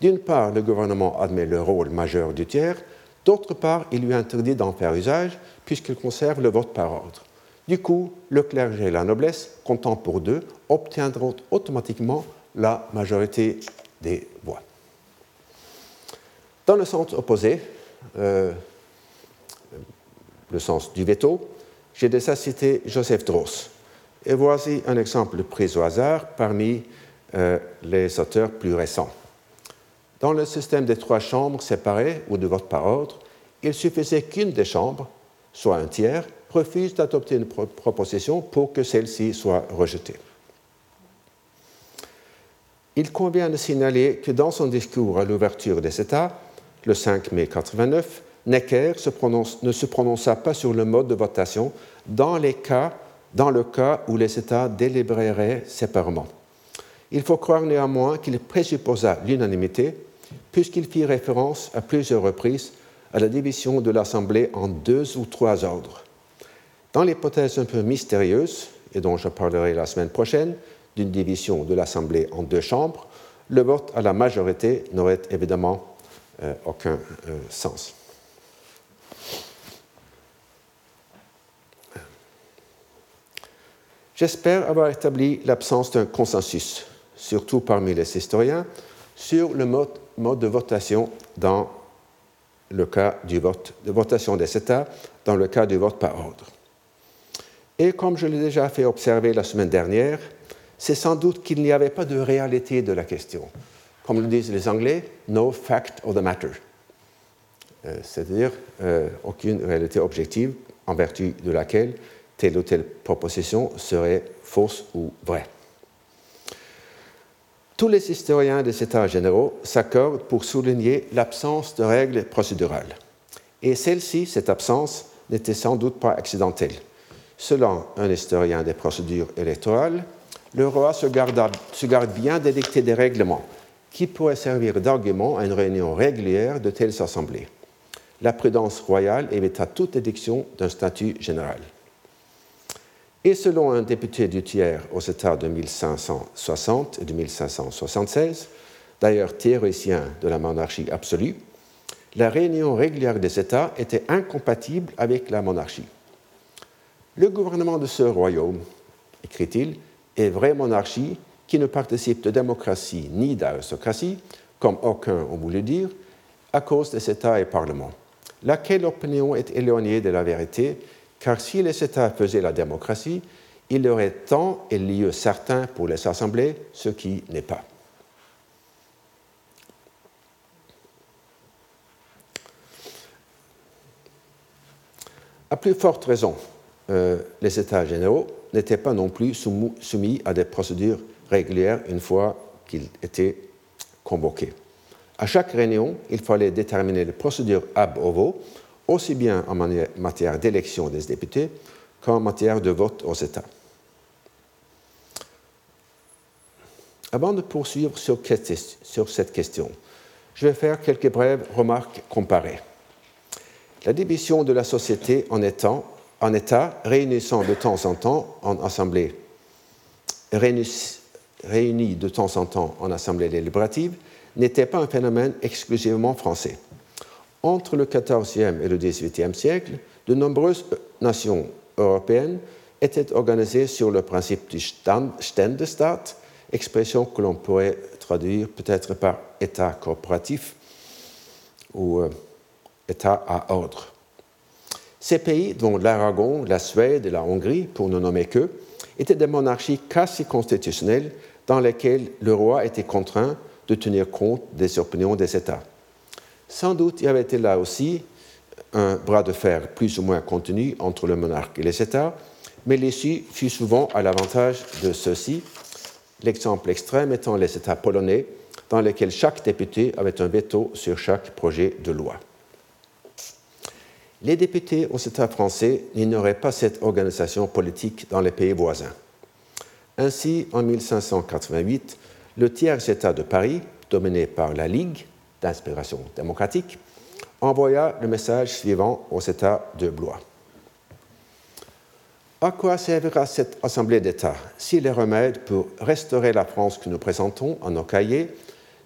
D'une part, le gouvernement admet le rôle majeur du tiers, d'autre part, il lui interdit d'en faire usage puisqu'il conserve le vote par ordre. Du coup, le clergé et la noblesse, comptant pour deux, obtiendront automatiquement la majorité des voix. Dans le sens opposé, euh, le sens du veto, j'ai déjà cité Joseph Dross. Et voici un exemple pris au hasard parmi euh, les auteurs plus récents. Dans le système des trois chambres séparées ou de vote par ordre, il suffisait qu'une des chambres, soit un tiers, refuse d'adopter une proposition pour que celle-ci soit rejetée. Il convient de signaler que dans son discours à l'ouverture des États, le 5 mai 89, Necker ne se prononça pas sur le mode de votation dans, les dans le cas où les États délibéreraient séparément. Il faut croire néanmoins qu'il présupposa l'unanimité, puisqu'il fit référence à plusieurs reprises à la division de l'Assemblée en deux ou trois ordres. Dans l'hypothèse un peu mystérieuse, et dont je parlerai la semaine prochaine, d'une division de l'Assemblée en deux chambres, le vote à la majorité n'aurait évidemment euh, aucun euh, sens. J'espère avoir établi l'absence d'un consensus, surtout parmi les historiens, sur le mode, mode, de votation dans le cas du vote, de votation des États dans le cas du vote par ordre. Et comme je l'ai déjà fait observer la semaine dernière, c'est sans doute qu'il n'y avait pas de réalité de la question comme le disent les Anglais, no fact of the matter. euh, c'est-à-dire euh, aucune réalité objective en vertu de laquelle telle ou telle proposition serait fausse ou vraie. Tous les historiens des États généraux s'accordent pour souligner l'absence de règles procédurales. Et celle-ci, cette absence, n'était sans doute pas accidentelle. Selon un historien des procédures électorales, le roi se garde, bien d'édicter des règlements qui pourraient servir d'argument à une réunion régulière de telles assemblées. La prudence royale évita toute édiction d'un statut général. Et selon un député du tiers aux États de 1560 et de 1576, d'ailleurs théoricien de la monarchie absolue, la réunion régulière des États était incompatible avec la monarchie. Le gouvernement de ce royaume, écrit-il, est vraie monarchie qui ne participe de démocratie ni d'aristocratie, comme aucun ont voulu dire, à cause des États et parlements. Laquelle opinion est éloignée de la vérité car si les États faisaient la démocratie, il y aurait temps et lieu certain pour les assemblées, ce qui n'est pas. À plus forte raison, euh, les États généraux n'étaient pas non plus soumis à des procédures régulières une fois qu'ils étaient convoqués. À chaque réunion, il fallait déterminer les procédures ab ovo aussi bien en matière d'élection des députés qu'en matière de vote aux États. Avant de poursuivre sur, cette question, je vais faire quelques brèves remarques comparées. La division de la société en, en États réunissant de temps en temps en assemblée, réunis de temps en temps en assemblée délibérative n'était pas un phénomène exclusivement français entre le XIVe et le XVIIIe siècle, de nombreuses nations européennes étaient organisées sur le principe du Ständestaat, expression que l'on pourrait traduire peut-être par État coopératif ou euh, État à ordre. Ces pays, dont l'Aragon, la Suède et la Hongrie, pour ne nommer qu'eux, étaient des monarchies quasi constitutionnelles dans lesquelles le roi était contraint de tenir compte des opinions des États. Sans doute y avait-il là aussi un bras de fer plus ou moins contenu entre le monarque et les États, mais l'issue fut souvent à l'avantage de ceux-ci, l'exemple extrême étant les États polonais, dans lesquels chaque député avait un veto sur chaque projet de loi. Les députés aux États français n'ignoraient pas cette organisation politique dans les pays voisins. Ainsi, en 1588, le tiers État de Paris, dominé par la Ligue, d'inspiration démocratique, envoya le message suivant aux États de Blois. À quoi servira cette Assemblée d'États si les remèdes pour restaurer la France que nous présentons en nos cahiers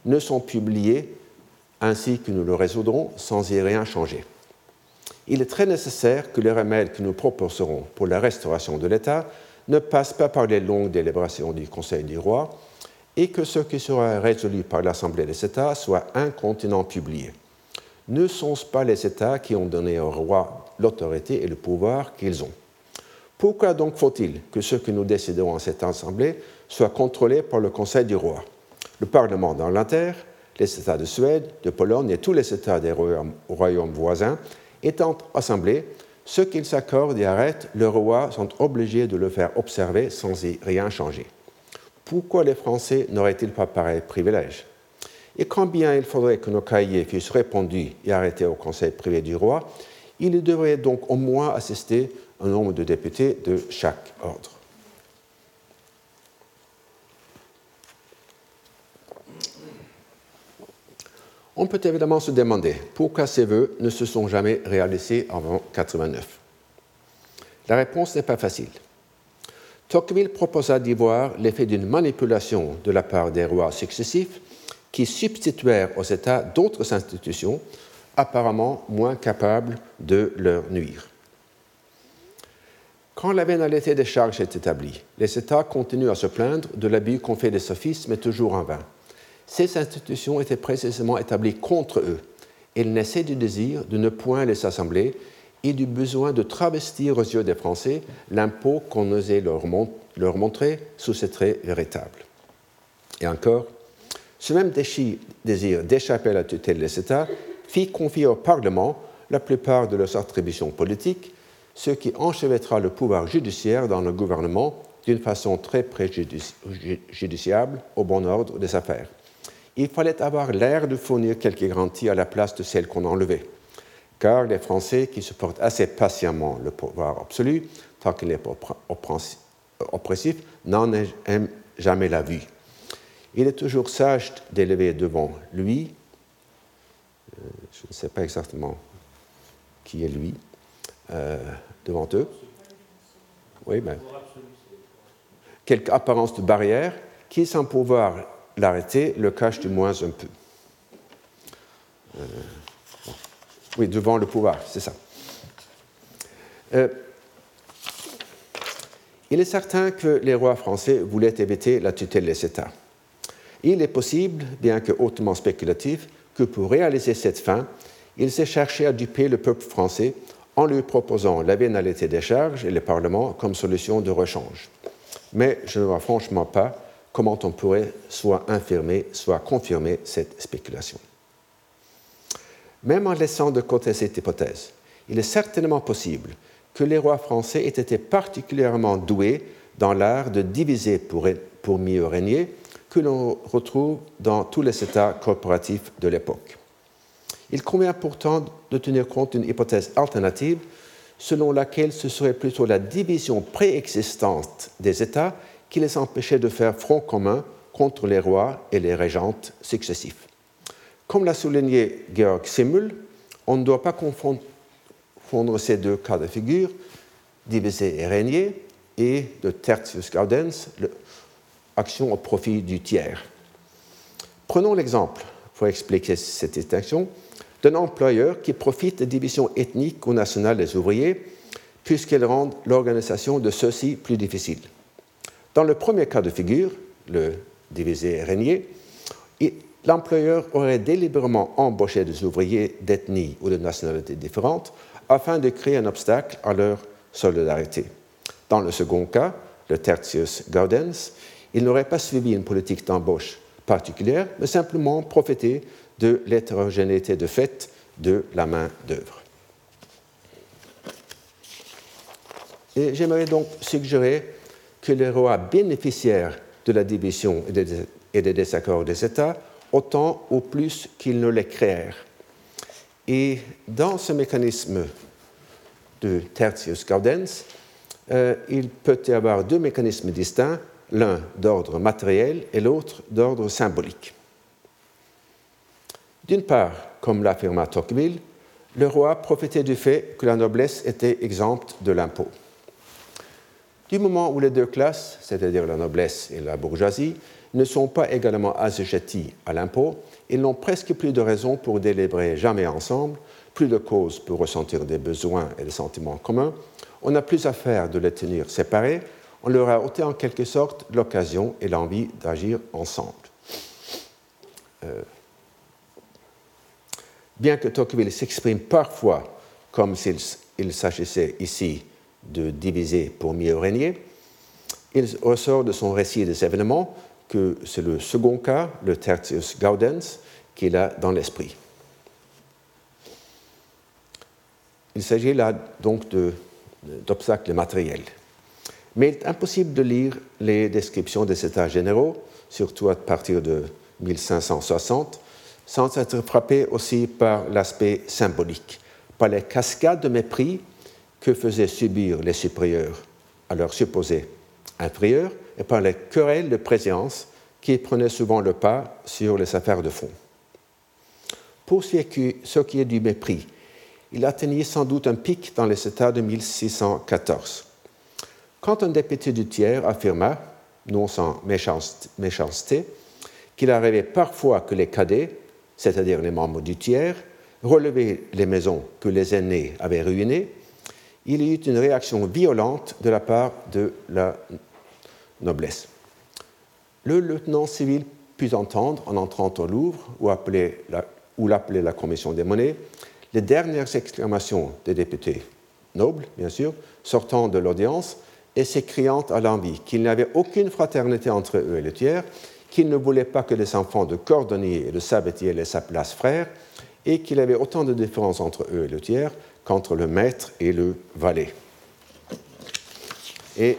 ne sont publiés ainsi que nous le résoudrons sans y rien changer? Il est très nécessaire que les remèdes que nous proposerons pour la restauration de l'État ne passent pas par les longues délibérations du Conseil du roi, et que ce qui sera résolu par l'Assemblée des États soit incontinent publié. Ne sont-ce pas les États qui ont donné au roi l'autorité et le pouvoir qu'ils ont? Pourquoi donc faut-il que ce que nous décidons en cette Assemblée soit contrôlé par le Conseil du roi Le Parlement d'Angleterre, les États de Suède, de Pologne et tous les États des royaumes, voisins étant assemblés, ceux qu'ils s'accordent et arrêtent, le roi sont obligés de le faire observer sans y rien changer. Pourquoi les Français n'auraient-ils pas pareil privilège? Et quand bien il faudrait que nos cahiers fussent répondus et arrêtés au Conseil privé du roi, il devrait donc au moins assister un nombre de députés de chaque ordre. On peut évidemment se demander pourquoi ces vœux ne se sont jamais réalisés avant 89. La réponse n'est pas facile. Tocqueville proposa d'y voir l'effet d'une manipulation de la part des rois successifs qui substituèrent aux États d'autres institutions apparemment moins capables de leur nuire. Quand la vénalité des charges est établie, les États continuent à se plaindre de l'abus qu'on fait des sophistes, mais toujours en vain. Ces institutions étaient précisément établies contre eux. Ils naissaient du désir de ne point les assembler et du besoin de travestir aux yeux des Français l'impôt qu'on osait leur, leur, montrer sous ses traits véritables. Et encore, ce même désir d'échapper à la tutelle des États fit confier au Parlement la plupart de leurs attributions politiques, ce qui enchevêtra le pouvoir judiciaire dans le gouvernement d'une façon très préjudiciable au bon ordre des affaires. Il fallait avoir l'air de fournir quelques garanties à la place de celles qu'on enlevait, car les Français, qui supportent assez patiemment le pouvoir absolu, tant qu'il pas oppressif, n'en aiment jamais la vue. Il est toujours sage d'élever devant lui, euh, je ne sais pas exactement qui est lui, euh, devant eux. Oui, mais. Quelque apparence de barrière qui, sans pouvoir l'arrêter, le cache du moins un peu. Euh, oui, devant le pouvoir, c'est ça. il est certain que les rois français voulaient éviter la tutelle des États. Il est possible, bien que hautement spéculatif, que pour réaliser cette fin, il s'est cherché à duper le peuple français en lui proposant la vénalité des charges et le Parlement comme solution de rechange. Mais je ne vois franchement pas comment on pourrait soit infirmer, soit confirmer cette spéculation. Même en laissant de côté cette hypothèse, il est certainement possible que les rois français aient été particulièrement doués dans l'art de diviser pour, mieux régner que l'on retrouve dans tous les États coopératifs de l'époque. Il convient pourtant de tenir compte d'une hypothèse alternative selon laquelle ce serait plutôt la division préexistante des États qui les empêchait de faire front commun contre les rois et les régentes successifs. Comme l'a souligné Georg Simmel, on ne doit pas confondre ces deux cas de figure, diviser et régner, et de tertius gaudens, action au profit du tiers. Prenons l'exemple, pour expliquer cette distinction, d'un employeur qui profite des divisions ethniques ou nationales des ouvriers, puisqu'elles rendent l'organisation de ceux-ci plus difficile. Dans le premier cas de figure, le divisé et régner, l'employeur aurait délibérément embauché des ouvriers d'ethnie ou de nationalité différentes afin de créer un obstacle à leur solidarité. Dans le second cas, le tertius gaudens, il n'aurait pas suivi une politique d'embauche particulière, mais simplement profité de l'hétérogénéité de fait de la main-d'œuvre. Et j'aimerais donc suggérer que les rois bénéficièrent de la division et des désaccords des États autant ou plus qu'ils ne les créèrent. Et dans ce mécanisme de tertius gaudens, euh, il peut y avoir deux mécanismes distincts l'un d'ordre matériel et l'autre d'ordre symbolique. D'une part, comme l'affirma Tocqueville, le roi profitait du fait que la noblesse était exempte de l'impôt. Du moment où les deux classes, c'est-à-dire la noblesse et la bourgeoisie, ne sont pas également assujetties à l'impôt, ils n'ont presque plus de raison pour délibérer jamais ensemble, plus de causes pour ressentir des besoins et des sentiments communs, on n'a plus affaire de les tenir séparés, on leur a ôté en quelque sorte l'occasion et l'envie d'agir ensemble. Euh, bien que Tocqueville s'exprime parfois comme s'il s'agissait ici de diviser pour mieux régner, il ressort de son récit des événements que c'est le second cas, le tertius gaudens, qu'il a dans l'esprit. Il s'agit là donc d'obstacles matériels. Mais il est impossible de lire les descriptions des États généraux, surtout à partir de 1560, sans être frappé aussi par l'aspect symbolique, par les cascades de mépris que faisaient subir les supérieurs à leurs supposés inférieurs et par les querelles de présence qui prenaient souvent le pas sur les affaires de fond. Pour ce qui est du mépris, il atteignit sans doute un pic dans les États de 1614 quand un député du tiers affirma, non sans méchanceté, qu'il arrivait parfois que les cadets, c'est-à-dire les membres du tiers, relevaient les maisons que les aînés avaient ruinées, il y eut une réaction violente de la part de la noblesse. Le lieutenant civil put entendre, en entrant au Louvre, où l'appelait la commission des monnaies, les dernières exclamations des députés nobles, bien sûr, sortant de l'audience, et s'écriant à l'envie qu'il n'y avait aucune fraternité entre eux et le tiers, qu'il ne voulait pas que les enfants de cordonniers et de sabetiers laissent sa place frères, et qu'il avait autant de différences entre eux et le tiers qu'entre le maître et le valet. Et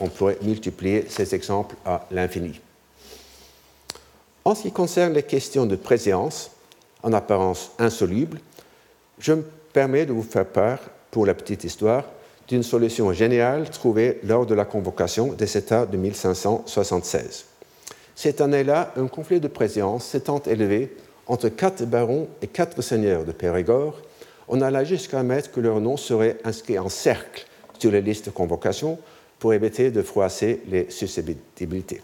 on pourrait multiplier ces exemples à l'infini. En ce qui concerne les questions de préséance, en apparence insolubles, je me permets de vous faire part, pour la petite histoire, d'une solution géniale trouvée lors de la convocation des États de 1576. Cette année-là, un conflit de préséance s'étant élevé entre quatre barons et quatre seigneurs de Périgord, on alla jusqu'à mettre que leur nom serait inscrit en cercle sur les listes de convocation pour éviter de froisser les susceptibilités.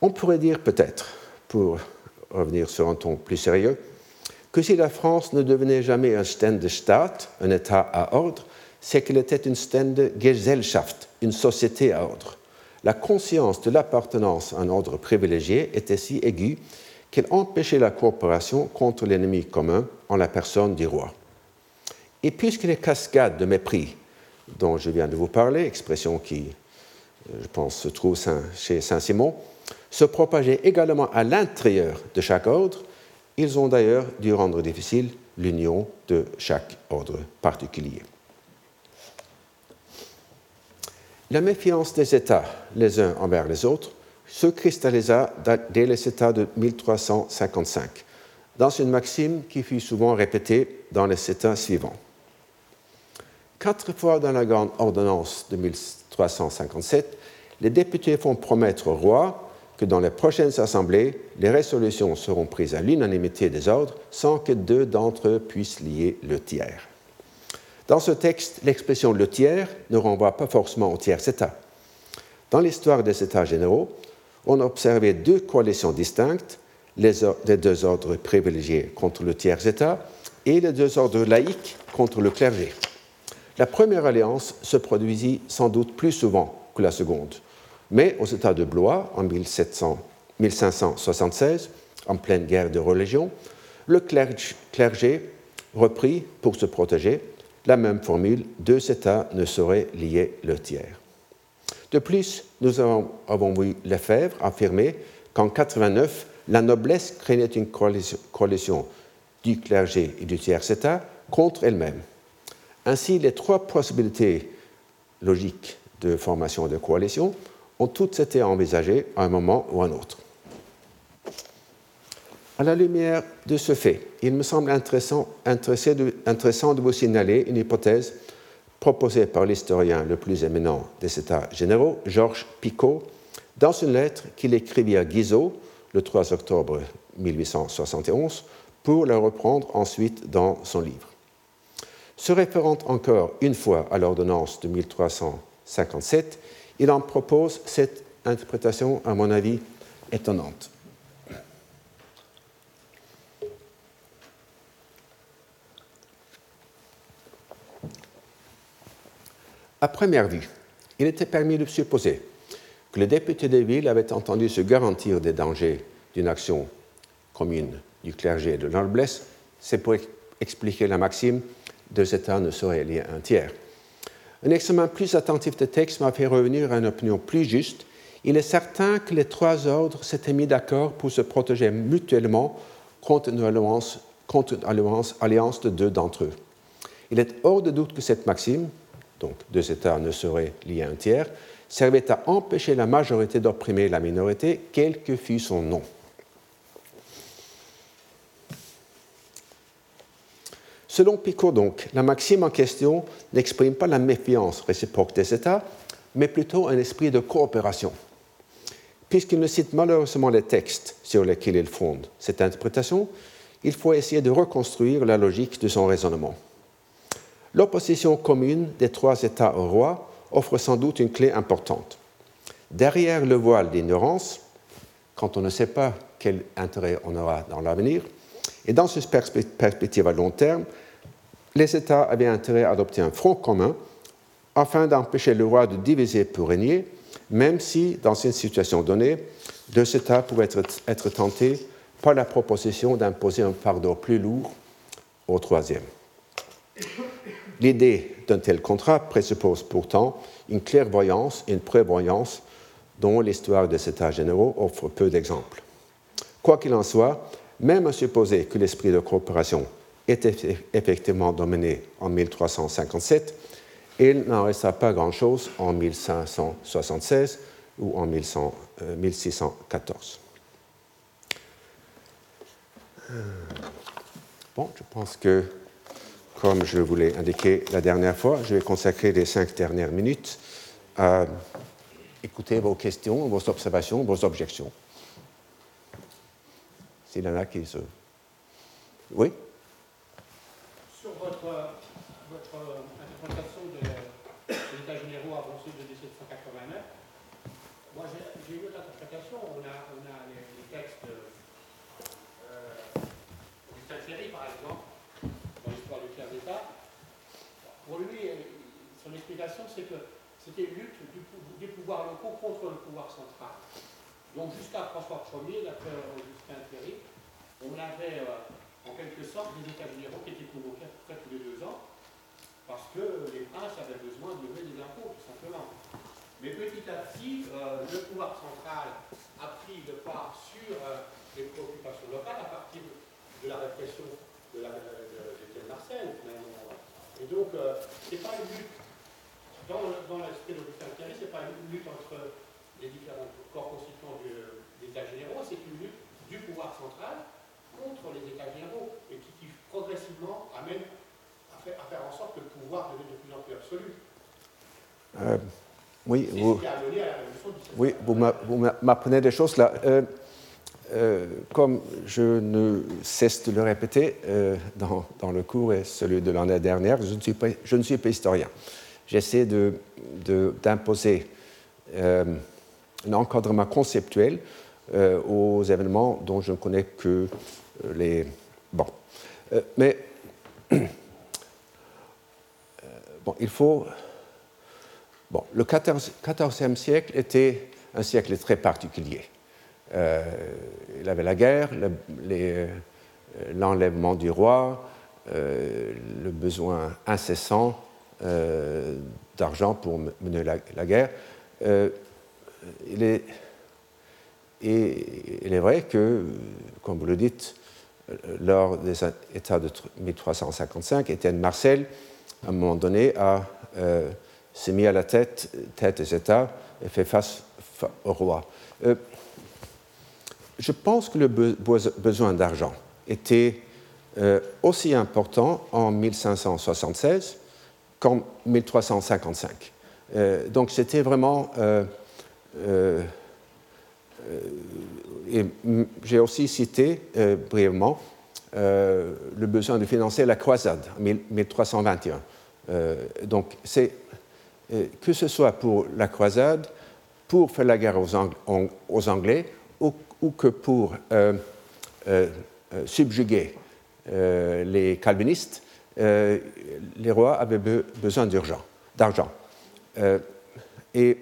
On pourrait dire peut-être, pour revenir sur un ton plus sérieux, que si la France ne devenait jamais un Stand Staat, un État à ordre, c'est qu'elle était une Stand Gesellschaft, une société à ordre. La conscience de l'appartenance à un ordre privilégié était si aiguë qu'elle empêchait la coopération contre l'ennemi commun en la personne du roi. Et puisque les cascades de mépris dont je viens de vous parler, expression qui, euh, je pense, se trouve chez Saint-Simon, se propageaient également à l'intérieur de chaque ordre, ils ont d'ailleurs dû rendre difficile l'union de chaque ordre particulier. La méfiance des États les uns envers les autres se cristallisa dès les États de 1355, dans une maxime qui fut souvent répétée dans les États suivants. Quatre fois dans la grande ordonnance de 1357, les députés font promettre au roi que dans les prochaines assemblées, les résolutions seront prises à l'unanimité des ordres sans que deux d'entre eux puissent lier le tiers. Dans ce texte, l'expression le tiers ne renvoie pas forcément au tiers État. Dans l'histoire des États généraux, on observait deux coalitions distinctes, les, deux ordres privilégiés contre le tiers État et les deux ordres laïques contre le clergé. La première alliance se produisit sans doute plus souvent que la seconde, mais aux États de Blois, en 1576, en pleine guerre de religion, le clergé reprit, pour se protéger, la même formule deux États ne sauraient lier le tiers. De plus, nous avons, vu Lefebvre affirmer qu'en 89, la noblesse craignait une coalition du clergé et du tiers État contre elle-même. Ainsi, les trois possibilités logiques de formation de coalition ont toutes été envisagées à un moment ou à un autre. À la lumière de ce fait, il me semble intéressant, intéressant de vous signaler une hypothèse proposée par l'historien le plus éminent des États généraux, Georges Picot, dans une lettre qu'il écrivit à Guizot le 3 octobre 1871 pour la reprendre ensuite dans son livre. Se référant encore une fois à l'ordonnance de 1357, il en propose cette interprétation, à mon avis, étonnante. À première vue, il était permis de supposer que les députés des villes avaient entendu se garantir des dangers d'une action commune du clergé et de la noblesse. C'est pour expliquer la maxime deux États ne sauraient lier un tiers. Un examen plus attentif des textes m'a fait revenir à une opinion plus juste. Il est certain que les trois ordres s'étaient mis d'accord pour se protéger mutuellement contre une contre alliance de deux d'entre eux. Il est hors de doute que cette maxime, donc deux États ne sauraient lier un tiers, servait à empêcher la majorité d'opprimer la minorité, quel que fût son nom. Selon Picot, donc, la maxime en question n'exprime pas la méfiance réciproque des États, mais plutôt un esprit de coopération. Puisqu'il ne cite malheureusement les textes sur lesquels il fonde cette interprétation, il faut essayer de reconstruire la logique de son raisonnement. L'opposition commune des trois États au roi offre sans doute une clé importante. Derrière le voile d'ignorance, quand on ne sait pas quel intérêt on aura dans l'avenir, et dans cette perspective à long terme, les États avaient intérêt à adopter un front commun afin d'empêcher le roi de diviser pour régner, même si, dans une situation donnée, deux États pouvaient être, tentés par la proposition d'imposer un fardeau plus lourd au troisième. L'idée d'un tel contrat présuppose pourtant une clairvoyance et une prévoyance dont l'histoire des États généraux offre peu d'exemples. Quoi qu'il en soit, même à supposer que l'esprit de coopération était effectivement dominé en 1357, il n'en resta pas grand-chose en 1576 ou en 1614. Euh, bon, je pense que, comme je vous l'ai indiqué la dernière fois, je vais consacrer les cinq dernières minutes à écouter vos questions, vos observations, vos objections. S'il y en a qui se... Oui? Sur votre, interprétation de, l'état généraux avancés de 1789, moi j'ai eu l'interprétation, on a, on a les, textes euh, Augustin Thierry par exemple, dans l'histoire du tiers d'État. Pour lui, son c'est que c'était une lutte des pouvoirs locaux contre le pouvoir central. Donc jusqu'à François Ier, d'après Augustin Thierry, on avait euh, en quelque sorte des états généraux qui étaient convoqués à peu près tous les deux ans, parce que les princes avaient besoin de lever des impôts, tout simplement. Mais petit à petit, euh, le pouvoir central a pris de part sur euh, les préoccupations locales à partir de la répression de, la, de, Marcel, Et donc, c'est pas une lutte, dans, dans l'esprit de l'Augustin ce c'est pas une lutte entre les différents corps constituants des États généraux, c'est une lutte du pouvoir central contre les États généraux et qui, progressivement amène à faire, à faire, en sorte que le pouvoir devienne de plus en plus absolu. Euh, oui, vous, oui, vous m'apprenez des choses là. Euh, euh, comme je ne cesse de le répéter dans, dans, le cours et celui de l'année dernière, je ne suis pas, je ne suis pas historien. J'essaie d'imposer de, un encadrement conceptuel euh, aux événements dont je ne connais que euh, les... Bon. Euh, mais bon, il faut... Bon, le XIVe siècle était un siècle très particulier. il avait la guerre, l'enlèvement du roi, le besoin incessant d'argent pour mener la, guerre. il est et il est vrai que, comme vous le dites, lors des États de 1355, Étienne Marcel, à un moment donné, euh, s'est mis à la tête, des États et fait face au roi. Euh, je pense que le besoin d'argent était euh, aussi important en 1576 qu'en 1355. donc c'était vraiment euh, et j'ai aussi cité euh, brièvement euh, le besoin de financer la croisade en 1321. donc, c'est que ce soit pour la croisade, pour faire la guerre aux, Anglais, ou, que pour subjuguer les calvinistes, les rois avaient besoin d'argent. et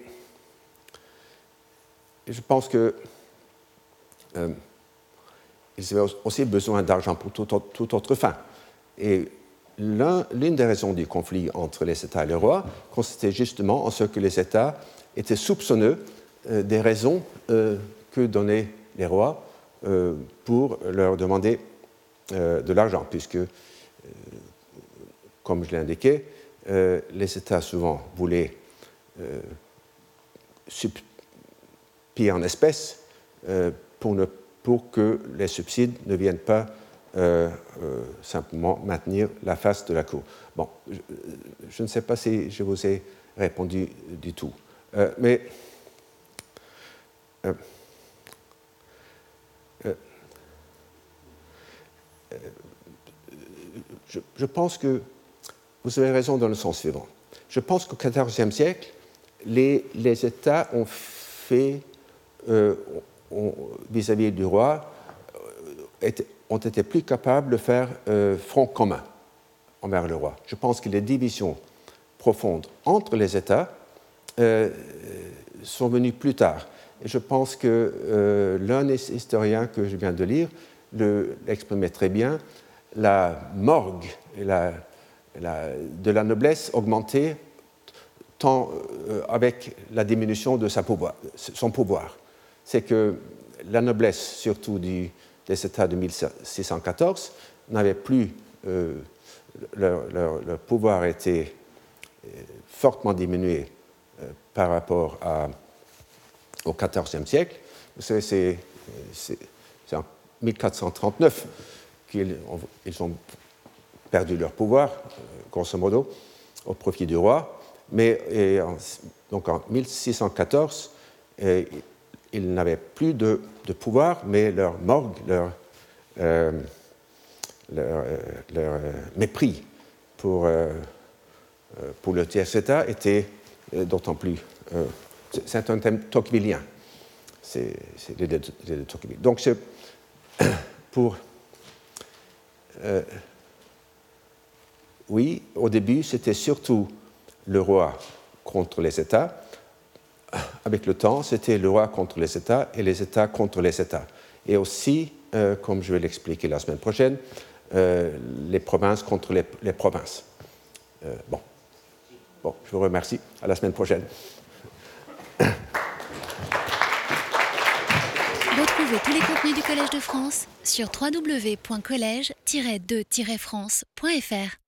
je pense que euh, ils avaient aussi besoin d'argent pour toute autre fin. Et l'une des raisons du conflit entre les États et les rois consistait justement en ce que les États étaient soupçonneux euh, des raisons euh, que donnaient les rois pour leur demander de l'argent, puisque, comme je l'ai indiqué, les États souvent voulaient en espèces euh, pour, que les subsides ne viennent pas euh, euh, simplement maintenir la face de la cour. Bon, je, ne sais pas si je vous ai répondu du tout, mais je, pense que vous avez raison dans le sens suivant. Je pense qu'au XIVe siècle, les, États ont fait euh, vis-à-vis du roi, euh, ont été plus capables de faire euh, front commun envers le roi. Je pense que les divisions profondes entre les États sont venues plus tard. Et je pense que l'un des historiens que je viens de lire l'exprimait très bien, la morgue et de la noblesse augmentait tant avec la diminution de sa pouvoir, son pouvoir c'est que la noblesse, surtout du, des États de 1614, n'avait plus, euh, leur, leur, pouvoir était fortement diminué par rapport à, au XIVe siècle. C'est en 1439 qu'ils ils ont perdu leur pouvoir, grosso modo, au profit du roi. Mais en, donc en 1614, ils n'avaient plus de, pouvoir, mais leur morgue, leur, euh, euh, euh, mépris pour, pour le tiers-état était d'autant plus. c'est un thème tocquevillien. C'est. Donc, pour. Oui, au début, c'était surtout le roi contre les États. Avec le temps, c'était le roi contre les États et les États contre les États. Et aussi, euh, comme je vais l'expliquer la semaine prochaine, euh, les provinces contre les, provinces. Euh, bon. bon, je vous remercie. À la semaine prochaine. Retrouvez tous les contenus du Collège de France sur www.colège-2-france.fr.